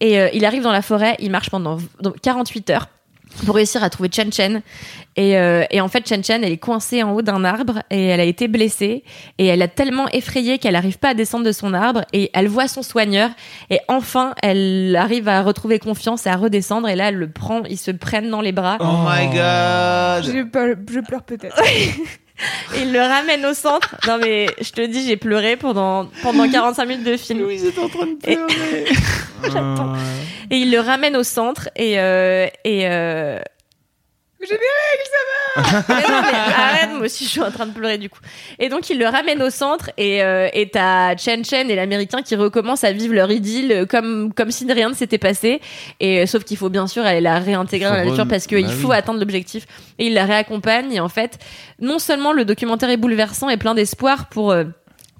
D: Et euh, il arrive dans la forêt, il marche pendant v- donc 48 heures pour réussir à trouver Chen Chen. Et, euh, et en fait, Chen Chen, elle est coincée en haut d'un arbre et elle a été blessée. Et elle a tellement effrayé qu'elle n'arrive pas à descendre de son arbre. Et elle voit son soigneur. Et enfin, elle arrive à retrouver confiance et à redescendre. Et là, elle le prend, ils se prennent dans les bras.
C: Oh my god.
A: Je, pleure- je pleure peut-être.
D: Et ils le ramènent au centre. Non mais, je te dis, j'ai pleuré pendant, pendant 45 minutes de film.
C: Louise est en train de
D: Et-
C: pleurer.
D: J'attends. Et il le ramène au centre et euh, et euh... Mais non, mais arrête, moi aussi je suis en train de pleurer du coup. Et donc il le ramène au centre et euh, et t'as Chen Chen et l'américain qui recommencent à vivre leur idylle comme comme si rien ne s'était passé. Et euh, sauf qu'il faut bien sûr aller la réintégrer dans la nature parce qu'il
C: bah
D: faut
C: oui.
D: atteindre l'objectif. Et il la réaccompagne et en fait non seulement le documentaire est bouleversant et plein d'espoir pour euh,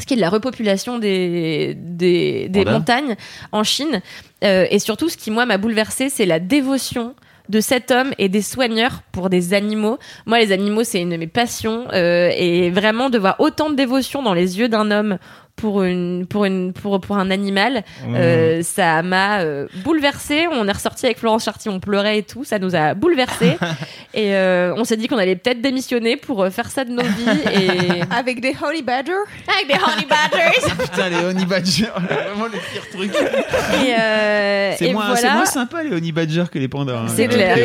D: ce qui est de la repopulation des, des, montagnes en Chine. Euh, et surtout, ce qui, moi, m'a bouleversé, c'est la dévotion de cet homme et des soigneurs pour des animaux. Moi, les animaux, c'est une de mes passions. euh, et vraiment, de voir autant de dévotion dans les yeux d'un homme pour une pour une pour pour un animal euh, ça m'a euh, bouleversé on est ressorti avec Florence Chartier on pleurait et tout ça nous a bouleversé et euh, on s'est dit qu'on allait peut-être démissionner pour euh, faire ça de nos vies et
A: Avec des honey badgers?
D: avec des honey badgers
C: Putain, les honey badgers, vraiment le pire truc.
D: et, euh,
C: C'est moins, c'est
D: voilà
C: moins sympa les honey badgers que les pandas. hein,
D: C'est
C: a
D: clair.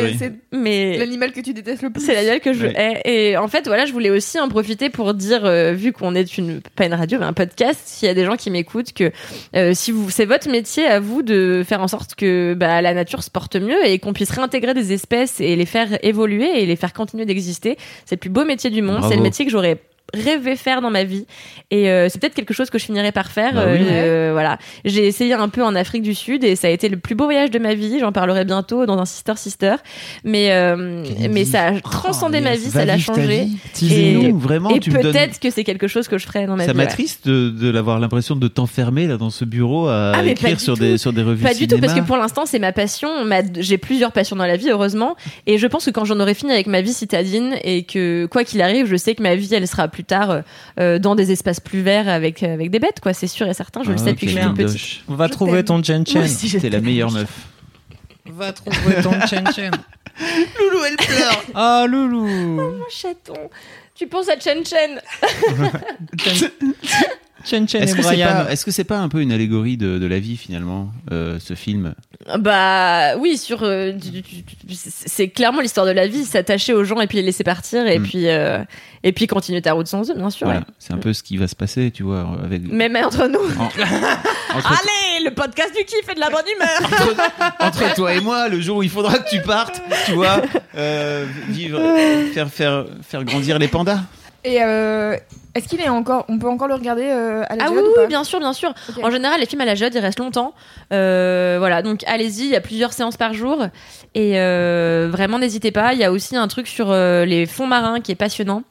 D: mais
A: l'animal que tu détestes le plus.
D: C'est la gueule que je
C: Ouais.
D: hais. Et en fait, voilà, je voulais aussi en profiter pour dire, euh, vu qu'on est une pas une radio mais un podcast, s'il y a des gens qui m'écoutent, que euh, si vous c'est votre métier à vous de faire en sorte que bah, la nature se porte mieux et qu'on puisse réintégrer des espèces et les faire évoluer et les faire continuer d'exister, c'est le plus beau métier du monde. C'est le métier que j'aurais rêvé faire dans ma vie et euh, c'est peut-être quelque chose que je finirai par faire
C: Bah oui.
D: Euh, voilà j'ai essayé un peu en Afrique du Sud et ça a été le plus beau voyage de ma vie j'en parlerai bientôt dans un sister sister mais euh, mais ça a transcendé
C: Oh,
D: ma vie ça l'a changé. Et-
C: vraiment, donnes.
D: peut-être que c'est quelque chose que je ferai dans ma
C: Ça
D: vie ouais.
C: m'attriste de, de l'avoir l'impression de t'enfermer là dans ce bureau à
D: Ah,
C: écrire sur
D: tout.
C: des sur des revues
D: Pas du tout, parce que pour l'instant, c'est ma passion. Ma- J'ai plusieurs passions dans la vie, heureusement. Et je pense que quand j'en aurai fini avec ma vie citadine et que, quoi qu'il arrive, je sais que ma vie, elle sera plus tard euh, euh, dans des espaces plus verts avec, avec des bêtes, quoi. C'est sûr et certain. Je le
C: Ah,
D: sais
C: ok,
D: depuis que je suis toute petite.
C: Doche.
B: Va
A: Je
B: trouver ton Chen Chen.
C: T'es la meilleure meuf.
B: Va trouver ton Chen Chen.
C: Loulou, elle pleure.
B: Ah, loulou.
D: Mon chaton. Tu penses à Chen Chen
B: Chen Chen
C: Est-ce
B: et
C: que c'est
B: Brian.
C: pas, est-ce que c'est pas un peu une allégorie de, de la vie finalement, euh, ce film?
D: Bah oui, sur euh, c'est clairement l'histoire de la vie, s'attacher aux gens et puis les laisser partir et
C: Mm.
D: puis euh, et puis continuer ta route sans eux, bien sûr.
C: Voilà,
D: ouais.
C: c'est un peu ce qui va se passer, tu vois, avec.
D: Même entre nous.
C: En- entre,
D: Allez, le podcast du kiff et de la bonne humeur.
C: entre toi et moi, le jour où il faudra que tu partes, tu vois, euh, vivre, faire faire faire grandir les pandas.
A: Et euh, est-ce qu'il est encore. On peut encore le regarder euh, à la
D: Ah oui, bien sûr, bien sûr. En général, les films à la Jode, ils restent longtemps. Euh, voilà, donc allez-y, il y a plusieurs séances par jour. Et vraiment, n'hésitez pas. Il y a aussi un truc sur les fonds marins qui est passionnant.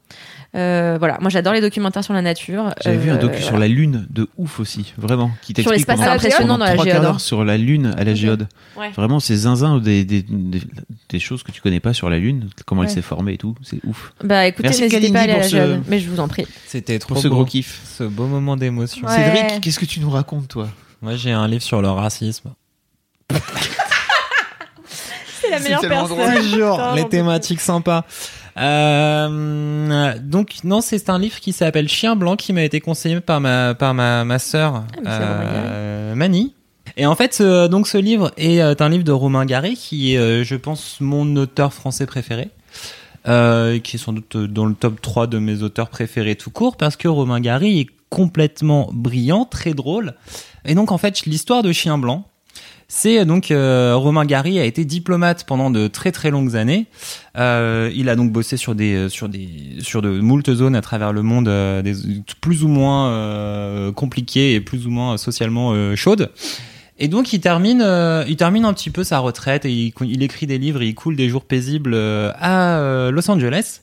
D: Euh, voilà, moi j'adore les documentaires sur la nature.
C: J'avais vu un
D: Euh,
C: docu sur la Lune de ouf aussi, vraiment, qui t'explique
D: l'espace,
C: pendant-
A: c'est impressionnant
C: pendant
D: dans la géode,
C: sur la Lune à la géode.
D: Ouais.
C: Vraiment, ces zinzins des, des, des, des choses que tu connais pas sur la Lune, comment elle s'est formée et tout, c'est ouf.
D: Bah écoutez,
C: Merci,
D: n'hésitez pas à aller à la
C: ce-
D: Jode. Mais je vous en prie.
B: C'était trop
C: Pour ce
B: beau.
C: gros kiff.
B: Ce beau moment d'émotion.
A: Ouais.
C: Cédric, qu'est-ce que tu nous racontes, toi?
B: Moi, j'ai un livre sur le racisme.
D: C'est la meilleure personne.
B: Toujours
D: Putain,
B: les thématiques sympas. Euh, donc non, c'est un livre qui s'appelle Chien blanc qui m'a été conseillé par ma par ma ma sœur
D: c'est
B: euh, Mani. Et en fait, ce- donc ce livre est euh, un livre de Romain Gary qui est, euh, je pense, mon auteur français préféré. Euh, qui est sans doute dans le top 3 de mes auteurs préférés tout court parce que Romain Gary est complètement brillant, très drôle. Et donc en fait, l'histoire de Chien blanc, c'est donc euh, Romain Gary a été diplomate pendant de très très longues années. Euh, il a donc bossé sur des sur des sur de moult zones à travers le monde, euh, des plus ou moins euh, compliquées et plus ou moins socialement euh, chaudes. Et donc il termine, euh, il termine un petit peu sa retraite et il, écrit des livres et il coule des jours paisibles euh, à euh, Los Angeles,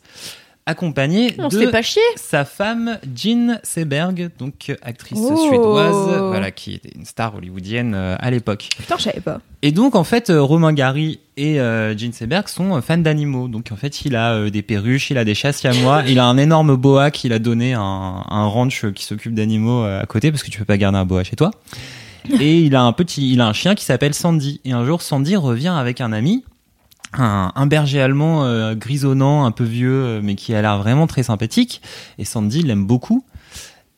B: accompagné
D: On
B: de
D: fait pas chier.
B: sa femme Jean Seberg, donc euh, actrice
A: Oh.
B: suédoise, voilà qui était une star hollywoodienne euh, à l'époque.
A: Putain, je savais pas.
B: Et donc en fait euh, Romain Gary et euh, Gene Seberg sont fans d'animaux. Donc en fait il a euh, des perruches, il a des chasses siamois, il a un énorme boa qu'il a donné à un, un ranch qui s'occupe d'animaux à côté parce que tu peux pas garder un boa chez toi. Et il a un petit, il a un chien qui s'appelle Sandy. Et un jour Sandy revient avec un ami. Un, berger allemand euh, grisonnant, un peu vieux, euh, mais qui a l'air vraiment très sympathique. Et Sandy l'aime beaucoup.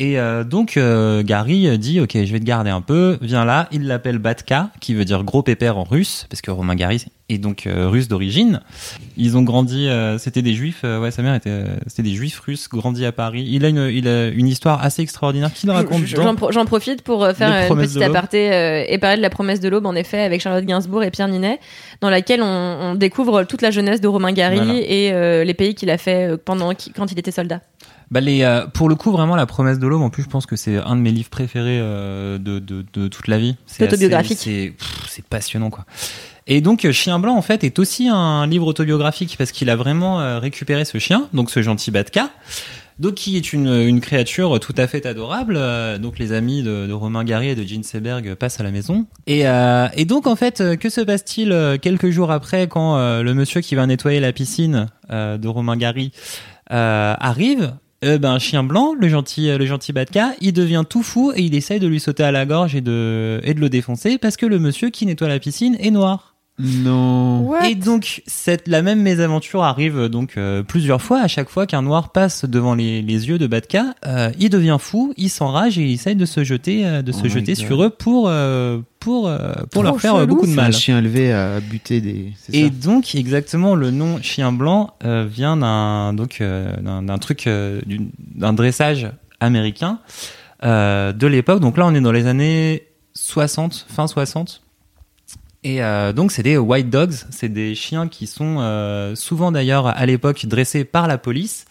B: Et euh, donc euh, Gary dit ok je vais te garder un peu, viens là, il l'appelle Batka qui veut dire gros pépère en russe parce que Romain Gary est donc euh, russe d'origine. Ils ont grandi, c'était des juifs, ouais sa mère était, c'était des juifs russes grandis à Paris. Il a une, il a une histoire assez extraordinaire qu'il raconte dans-
D: J'en pro- j'en profite pour faire une petite aparté et parler de la promesse de l'aube, en effet, avec Charlotte Gainsbourg et Pierre Ninet, dans laquelle on, on découvre toute la jeunesse de Romain Gary
B: Voilà.
D: et les pays qu'il a fait pendant quand il était soldat.
B: Bah les, euh, pour le coup, vraiment, La promesse de l'aube, en plus, je pense que c'est un de mes livres préférés euh, de, de, de toute la vie. C'est
D: Autobiographique.
B: C'est passionnant, quoi. Et donc, euh, Chien Blanc, en fait, est aussi un livre autobiographique parce qu'il a vraiment euh, récupéré ce chien, donc ce gentil Batka. Donc, qui est une, une créature tout à fait adorable. Euh, donc, les amis de, de Romain Gary et de Gene Seberg passent à la maison. Et, euh, et donc, en fait, que se passe-t-il quelques jours après quand euh, le monsieur qui va nettoyer la piscine euh, de Romain Gary euh, arrive? Euh, ben, chien blanc, le gentil, le gentil Batka, il devient tout fou et il essaye de lui sauter à la gorge et de, et de le défoncer parce que le monsieur qui nettoie la piscine est noir.
C: Non.
A: What?
B: Et donc, cette, la même mésaventure arrive donc euh, plusieurs fois. À chaque fois qu'un noir passe devant les, les yeux de Batka, euh, il devient fou, il s'enrage et il essaye de se jeter, euh, de
C: Oh
B: se
C: my
B: jeter
C: God.
B: sur eux pour, euh, pour, euh, pour leur faire euh,
A: chelou,
B: beaucoup de
C: C'est un
B: mal.
C: chien élevé à buter des.
B: Et
C: ça
B: donc exactement le nom chien blanc euh, vient d'un donc euh, d'un truc euh, d'un dressage américain euh, de l'époque. Donc là on est dans les années 60, fin 60. Et euh, donc c'est des white dogs, c'est des chiens qui sont euh, souvent d'ailleurs à l'époque dressés par la police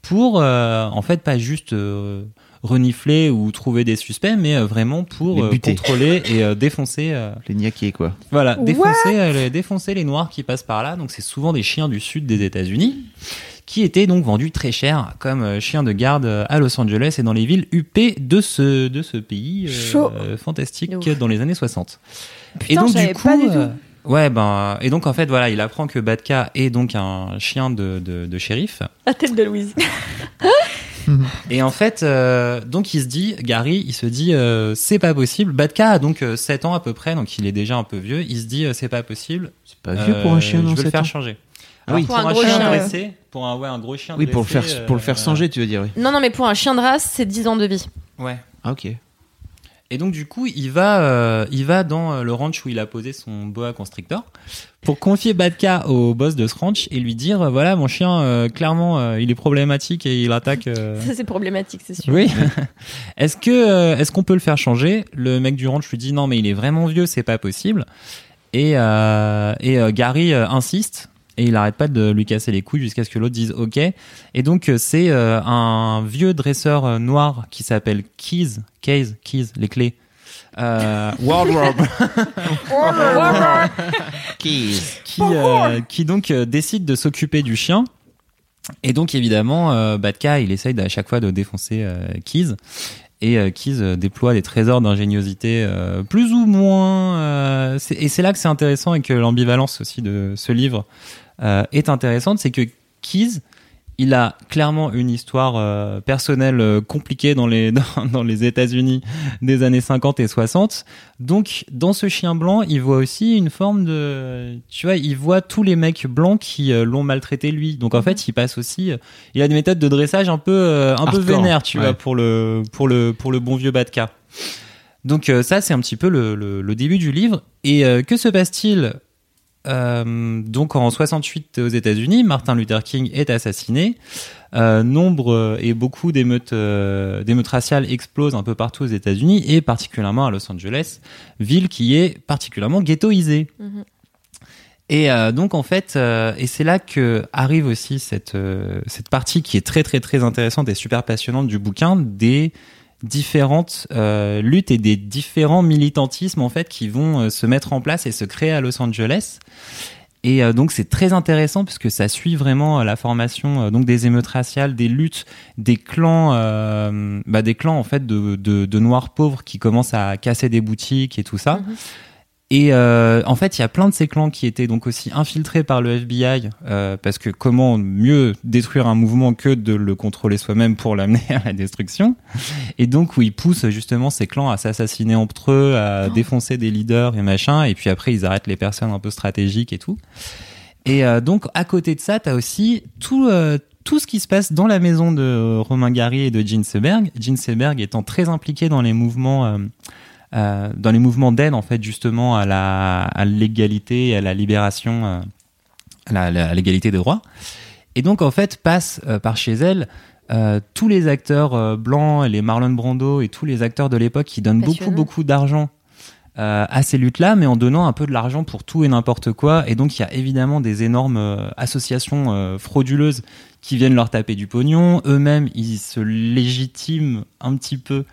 B: pour euh, en fait pas juste euh, renifler ou trouver des suspects, mais euh, vraiment pour euh, contrôler et euh, défoncer euh,
C: Les niaqués, quoi.
B: voilà, défoncer, euh, les, défoncer les noirs qui passent par là. Donc c'est souvent des chiens du sud des États-Unis qui étaient donc vendus très cher comme euh, chiens de garde euh, à Los Angeles et dans les villes huppées de ce de ce pays euh, fantastique
D: ouf.
B: dans les années 60.
A: Putain, je savais pas du tout.
B: euh, ouais ben et donc en fait voilà, il apprend que Batka est donc un chien de, de, de shérif.
D: La tête de Louise.
B: Et en fait, euh, donc il se dit, Gary, il se dit, euh, c'est pas possible. Batka a donc euh, 7 ans à peu près, donc il est déjà un peu vieux. Il se dit, euh, c'est pas possible.
C: C'est pas vieux pour un chien
B: Je
C: dans
B: vais le faire
C: ans.
B: changer.
C: Ah oui.
D: Pour un gros
B: chien
D: chien,
B: dressé, pour un ouais un gros chien.
C: Oui, pour le faire,
B: dressé,
C: pour le faire
B: euh,
C: changer, tu veux dire, oui.
D: Non, non, mais pour un chien de race, c'est 10 ans de vie.
B: Ouais.
C: Ah, ok.
B: Et donc du coup, il va, euh, il va dans euh, le ranch où il a posé son boa constrictor pour confier Batka au boss de ce ranch et lui dire, euh, voilà, mon chien, euh, clairement, euh, il est problématique et il attaque. euh,
D: Ça, c'est problématique, c'est sûr.
B: Oui. est-ce que euh, est-ce qu'on peut le faire changer? Le mec du ranch lui dit non mais il est vraiment vieux, c'est pas possible. Et euh, et euh, Gary euh, insiste et il arrête pas de lui casser les couilles jusqu'à ce que l'autre dise OK. Et donc euh, c'est euh, un vieux dresseur euh, noir qui s'appelle Keys, Keys, Keys, les clés. Euh, Wardrobe qui, euh, qui donc euh, décide de s'occuper du chien. Et donc évidemment, euh, Batka, il essaye à chaque fois de défoncer euh, Keys. Et euh, Keys euh, déploie des trésors d'ingéniosité euh, plus ou moins. euh, et c'est là que c'est intéressant et que l'ambivalence aussi de ce livre euh, est intéressante, c'est que Keys, il a clairement une histoire euh, personnelle euh, compliquée dans les dans, dans les États-Unis des années 50 et 60. Donc dans ce chien blanc, il voit aussi une forme de tu vois, il voit tous les mecs blancs qui euh, l'ont maltraité lui. Donc en fait, il passe aussi euh, il a des méthodes de dressage un peu euh, un peu vénère, tu
C: ouais.
B: vois, pour le pour le pour le bon vieux Batka. Donc euh, ça, c'est un petit peu le, le, le début du livre. Et euh, que se passe-t-il Euh, Donc en 68 aux États-Unis, Martin Luther King est assassiné. Euh, nombre euh, et beaucoup d'émeutes euh, d'émeutes raciales explosent un peu partout aux États-Unis et particulièrement à Los Angeles, ville qui est particulièrement ghettoisée.
D: Mhm.
B: Et euh, donc en fait, euh, et c'est là que arrive aussi cette euh, cette partie qui est très très très intéressante et super passionnante du bouquin des différentes euh, luttes et des différents militantismes en fait qui vont euh, se mettre en place et se créer à Los Angeles. Et euh, donc c'est très intéressant puisque ça suit vraiment la formation donc des émeutes raciales, des luttes, des clans, bah, des clans en fait de, de, de noirs pauvres qui commencent à casser des boutiques et tout ça. Et euh, en fait, il y a plein de ces clans qui étaient donc aussi infiltrés par le FBI, euh, parce que comment mieux détruire un mouvement que de le contrôler soi-même pour l'amener à la destruction Et donc où ils poussent justement ces clans à s'assassiner entre eux, à défoncer des leaders et machin, et puis après ils arrêtent les personnes un peu stratégiques et tout. Et euh, donc à côté de ça, t'as aussi tout. euh, tout ce qui se passe dans la maison de Romain Gary et de Gene Seberg, Gene Seberg étant très impliqué dans les mouvements euh, dans les mouvements d'aide en fait justement à la à l'égalité à la libération euh, à l'égalité des droits et donc en fait passe euh, par chez elle euh, tous les acteurs blancs les Marlon Brando et tous les acteurs de l'époque qui donnent beaucoup beaucoup d'argent à ces luttes-là, mais en donnant un peu de l'argent pour tout et n'importe quoi. Et donc, il y a évidemment des énormes associations frauduleuses qui viennent leur taper du pognon. Eux-mêmes, ils se légitiment un petit peu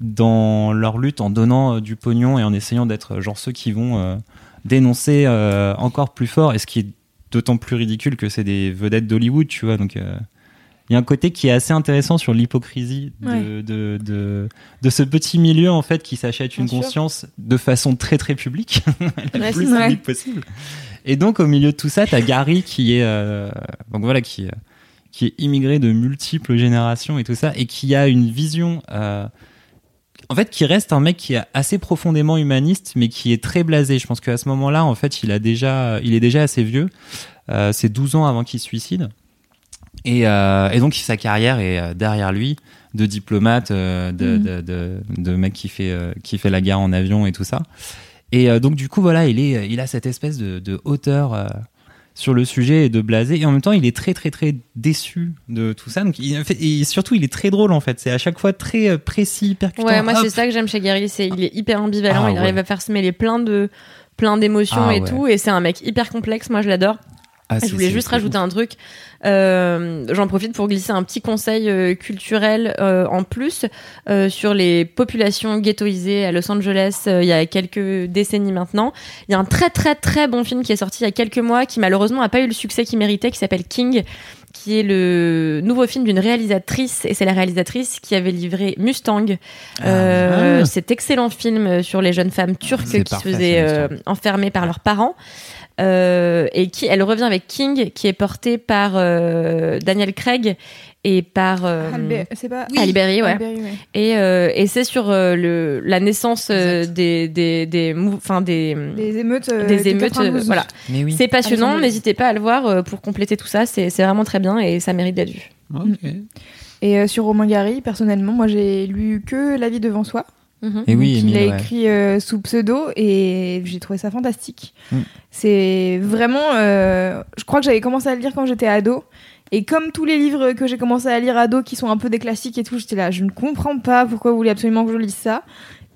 B: dans leur lutte en donnant euh, du pognon et en essayant d'être euh, genre ceux qui vont euh, dénoncer encore plus fort. Et ce qui est d'autant plus ridicule que c'est des vedettes d'Hollywood, tu vois. Donc, il y a un côté qui est assez intéressant sur l'hypocrisie de,
A: Ouais.
B: de, de, de ce petit milieu en fait qui s'achète une
A: sûr.
B: conscience de façon très très publique, la
D: Ouais,
B: plus publique possible. Et donc au milieu de tout ça, t'as Gary qui est euh, donc voilà qui qui est immigré de multiples générations et tout ça et qui a une vision euh, en fait qui reste un mec qui est assez profondément humaniste mais qui est très blasé. Je pense qu'à ce moment-là en fait, il a déjà il est déjà assez vieux. Euh, c'est 12 ans avant qu'il se suicide. Et, euh, et donc sa carrière est euh, derrière lui de diplomate, euh, de, de, de, de mec qui fait, qui fait la guerre en avion et tout ça. Et donc du coup voilà, il, est, il a cette espèce de, hauteur sur le sujet et de blasé. Et en même temps, il est très très très déçu de tout ça. Donc il, et surtout, il est très drôle en fait. C'est à chaque fois très euh, précis, percutant.
D: Ouais, moi c'est ça que j'aime chez Gary, c'est il est hyper ambivalent,
B: Ah,
D: il arrive à faire se mêler plein de plein d'émotions
B: Ah,
D: et
B: ouais.
D: tout, et c'est un mec hyper complexe. Moi je l'adore.
B: Ah,
D: Je voulais juste rajouter un truc. Euh, J'en profite pour glisser un petit conseil euh, culturel euh, en plus euh, sur les populations ghettoisées à Los Angeles euh, il y a quelques décennies maintenant. Il y a un très très très bon film qui est sorti il y a quelques mois qui malheureusement n'a pas eu le succès qu'il méritait, qui s'appelle King qui est le nouveau film d'une réalisatrice et c'est la réalisatrice qui avait livré Mustang euh,
B: Ah.
D: cet excellent film sur les jeunes femmes turques qui
B: parfait,
D: se faisaient enfermer par leurs parents euh, et qui elle revient avec King qui est porté par euh, Daniel Craig et par euh,
A: C'est pas.
D: Berry, ouais. Et, euh, et c'est sur euh, le la naissance euh, des des des enfin des
A: Des émeutes. euh,
D: des
A: de
D: émeutes euh,
A: 92.
D: voilà
B: Mais oui.
D: c'est passionnant n'hésitez pas à le voir euh, pour compléter tout ça c'est c'est vraiment très bien et ça mérite d'être vu.
A: Et euh, sur Romain Gary, personnellement, moi j'ai lu que La vie devant soi.
D: Mhm.
B: Et oui,
A: Donc, il a
B: ouais.
A: écrit euh, sous pseudo et j'ai trouvé ça fantastique.
B: Mm.
A: C'est vraiment. euh, je crois que j'avais commencé à le lire quand j'étais ado. Et comme tous les livres que j'ai commencé à lire ado qui sont un peu des classiques et tout, j'étais là, je ne comprends pas pourquoi vous voulez absolument que je lise ça.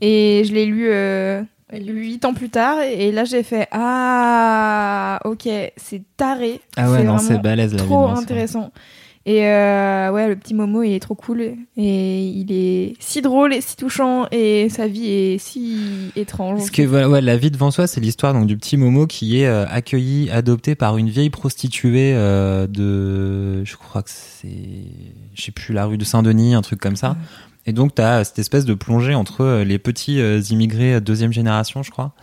A: Et je l'ai lu euh, huit ans plus tard. Et là j'ai fait Ah, ok, c'est taré.
B: Ah ouais, non, c'est balèze la
A: trop intéressant. Et euh, ouais, le petit Momo, il est trop cool. Et il est si drôle et si touchant. Et sa vie est si étrange.
B: Parce que voilà, ouais, la vie devant soi, c'est l'histoire donc du petit Momo qui est euh, accueilli, adopté par une vieille prostituée euh, de, je crois que c'est, je sais plus la rue de Saint-Denis, un truc comme ça. Et donc t'as cette espèce de plongée entre les petits immigrés deuxième génération, je crois,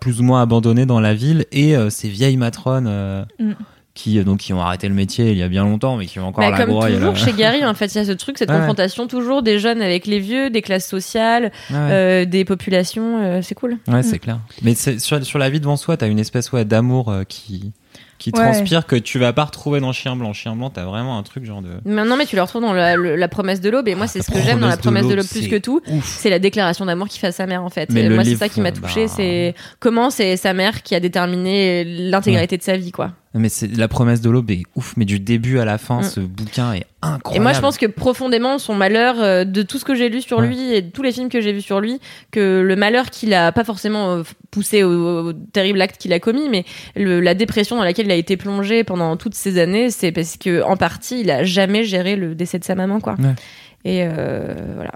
B: plus ou moins abandonnés dans la ville, et ces vieilles matrones.
A: Mm.
B: Qui, euh, donc, qui ont arrêté le métier il y a bien longtemps, mais qui ont encore
D: Bah,
B: la
D: comme
B: broye.
D: toujours
B: là.
D: chez Gary, en fait, il y a ce truc, cette
B: Ouais, ouais.
D: confrontation toujours des jeunes avec les vieux, des classes sociales,
B: Ouais,
D: euh, des populations. euh, c'est cool.
B: Ouais, c'est clair. Mais c'est- sur, sur la vie devant soi, t'as une espèce ouais, d'amour euh, qui, qui transpire que tu vas pas retrouver dans Chien Blanc. Chien Blanc, t'as vraiment un truc genre de.
D: Mais non, mais tu le retrouves dans la, le- la promesse de l'aube. Et moi, c'est ce que j'aime dans la promesse de l'aube plus que tout. C'est la déclaration d'amour qu'il fait à sa mère, en fait.
B: Mais
D: moi, c'est ça qui m'a
B: bah,
D: touché. C'est comment c'est sa mère qui a déterminé l'intégralité de sa vie, quoi.
B: Mais c'est la promesse de l'aube est ouf, mais du début à la fin,
D: Mm.
B: ce bouquin est incroyable.
D: Et moi, je pense que profondément, son malheur, euh, de tout ce que j'ai lu sur
B: Ouais.
D: lui et de tous les films que j'ai vus sur lui, que le malheur qu'il a pas forcément euh, poussé au, au terrible acte qu'il a commis, mais le- la dépression dans laquelle il a été plongé pendant toutes ces années, c'est parce que en partie, il a jamais géré le décès de sa maman, quoi.
B: Ouais.
D: Et euh, voilà.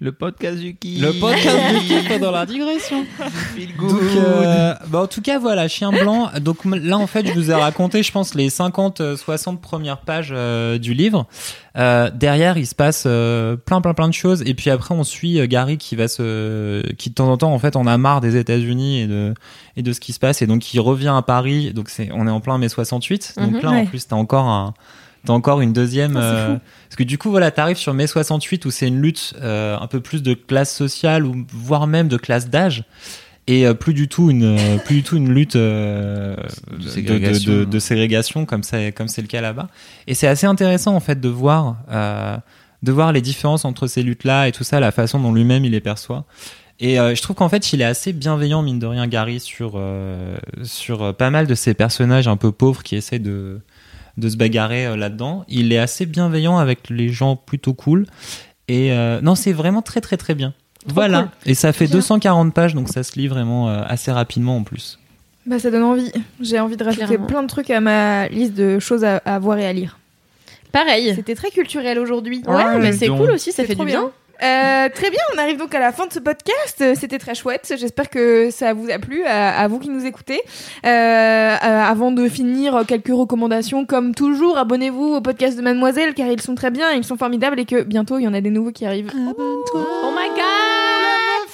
C: Le podcast du kiff.
B: Le podcast du kiff dans la digression. Donc,
C: good.
B: euh, bah, en tout cas, voilà, Chien Blanc. Donc là, en fait, je vous ai raconté, je pense, les 50, euh, 60 premières pages euh, du livre. Euh, derrière, il se passe euh, plein, plein, plein de choses. Et puis après, on suit euh, Gary qui va se, qui de temps en temps, en fait, on a marre des États-Unis et de et de ce qui se passe. Et donc, il revient à Paris. Donc, c'est, on est en plein mai 68. Donc
D: Mhm,
B: là, en plus, t'as encore un T'as encore une deuxième. Parce que du coup, voilà, t'arrives sur mai 68 où c'est une lutte euh, un peu plus de classe sociale ou voire même de classe d'âge et euh, plus du tout une euh, plus du tout une lutte
C: De ségrégation.
B: de- de- de ségrégation comme c'est comme c'est le cas là-bas. Et c'est assez intéressant en fait de voir de voir les différences entre ces luttes-là et tout ça, la façon dont lui-même il les perçoit. Et euh, je trouve qu'en fait, il est assez bienveillant, mine de rien, Gary, sur, euh, sur euh, pas mal de ces personnages un peu pauvres qui essaient de, de se bagarrer euh, là-dedans. Il est assez bienveillant avec les gens plutôt cool. Et euh, non, c'est vraiment très, très, très bien. voilà.
D: cool.
B: Et ça fait
A: Bien.
B: 240 pages, donc ça se lit vraiment euh, assez rapidement en plus.
A: Bah, ça donne envie. J'ai envie de rajouter
D: Clairement.
A: plein de trucs à ma liste de choses à, à voir et à lire.
D: Pareil.
A: C'était très culturel aujourd'hui.
D: Ouais, mais c'est cool aussi, ça
A: C'est
D: fait
A: trop
D: du bien.
A: Euh, très bien, on arrive donc à la fin de ce podcast. Euh, C'était très chouette. J'espère que ça vous a plu, à, à vous qui nous écoutez. Euh, euh, avant de finir, quelques recommandations. Comme toujours, abonnez-vous au podcast de Mademoiselle car ils sont très bien, ils sont formidables et que bientôt il y en a des nouveaux qui arrivent.
D: Oh my god!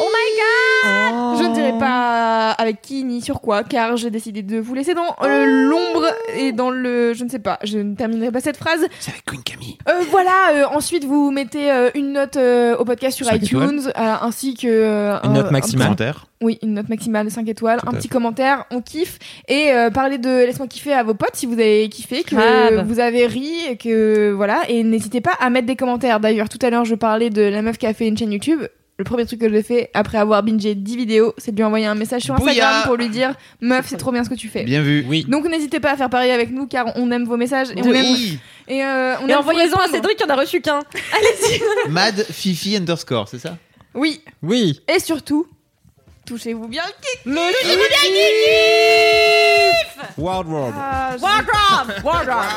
D: Oh my god!
A: Je ne dirai pas avec qui ni sur quoi, car j'ai décidé de vous laisser dans euh, l'ombre et dans le. Je ne sais pas, je ne terminerai pas cette phrase.
C: C'est avec Queen Camille.
A: Euh, voilà, euh, ensuite vous mettez euh, une note euh, au podcast sur iTunes, euh, ainsi que. euh,
B: Une
A: un-
B: note
A: un
B: maximale.
C: Commentaire.
A: oui, une note maximale 5 étoiles,
B: Tout
A: un petit commentaire, on kiffe. Et euh, parlez de Laisse-moi kiffer à vos potes si vous avez kiffé, que vous avez ri, et que voilà. Et n'hésitez pas à mettre des commentaires. D'ailleurs, tout à l'heure, je parlais de la meuf qui a fait une chaîne YouTube. Le premier truc que j'ai fait après avoir bingé 10 vidéos, c'est de lui envoyer un message sur Instagram
C: Bouya
A: pour lui dire Meuf, c'est trop bien ce que tu fais.
C: Bien vu.
B: Oui.
A: Donc n'hésitez pas à faire pareil avec nous car on aime vos messages et on
D: De
A: aime,
C: Oui.
A: et, euh, on
D: Et
A: aime
D: envoyez-en à. Cédric, il en a reçu qu'un.
C: Mad Fifi underscore, c'est ça?
A: Oui,
B: Oui.
A: et surtout, touchez-vous bien.
B: World World.
A: Ah, je-
D: Warcraft! Warcraft!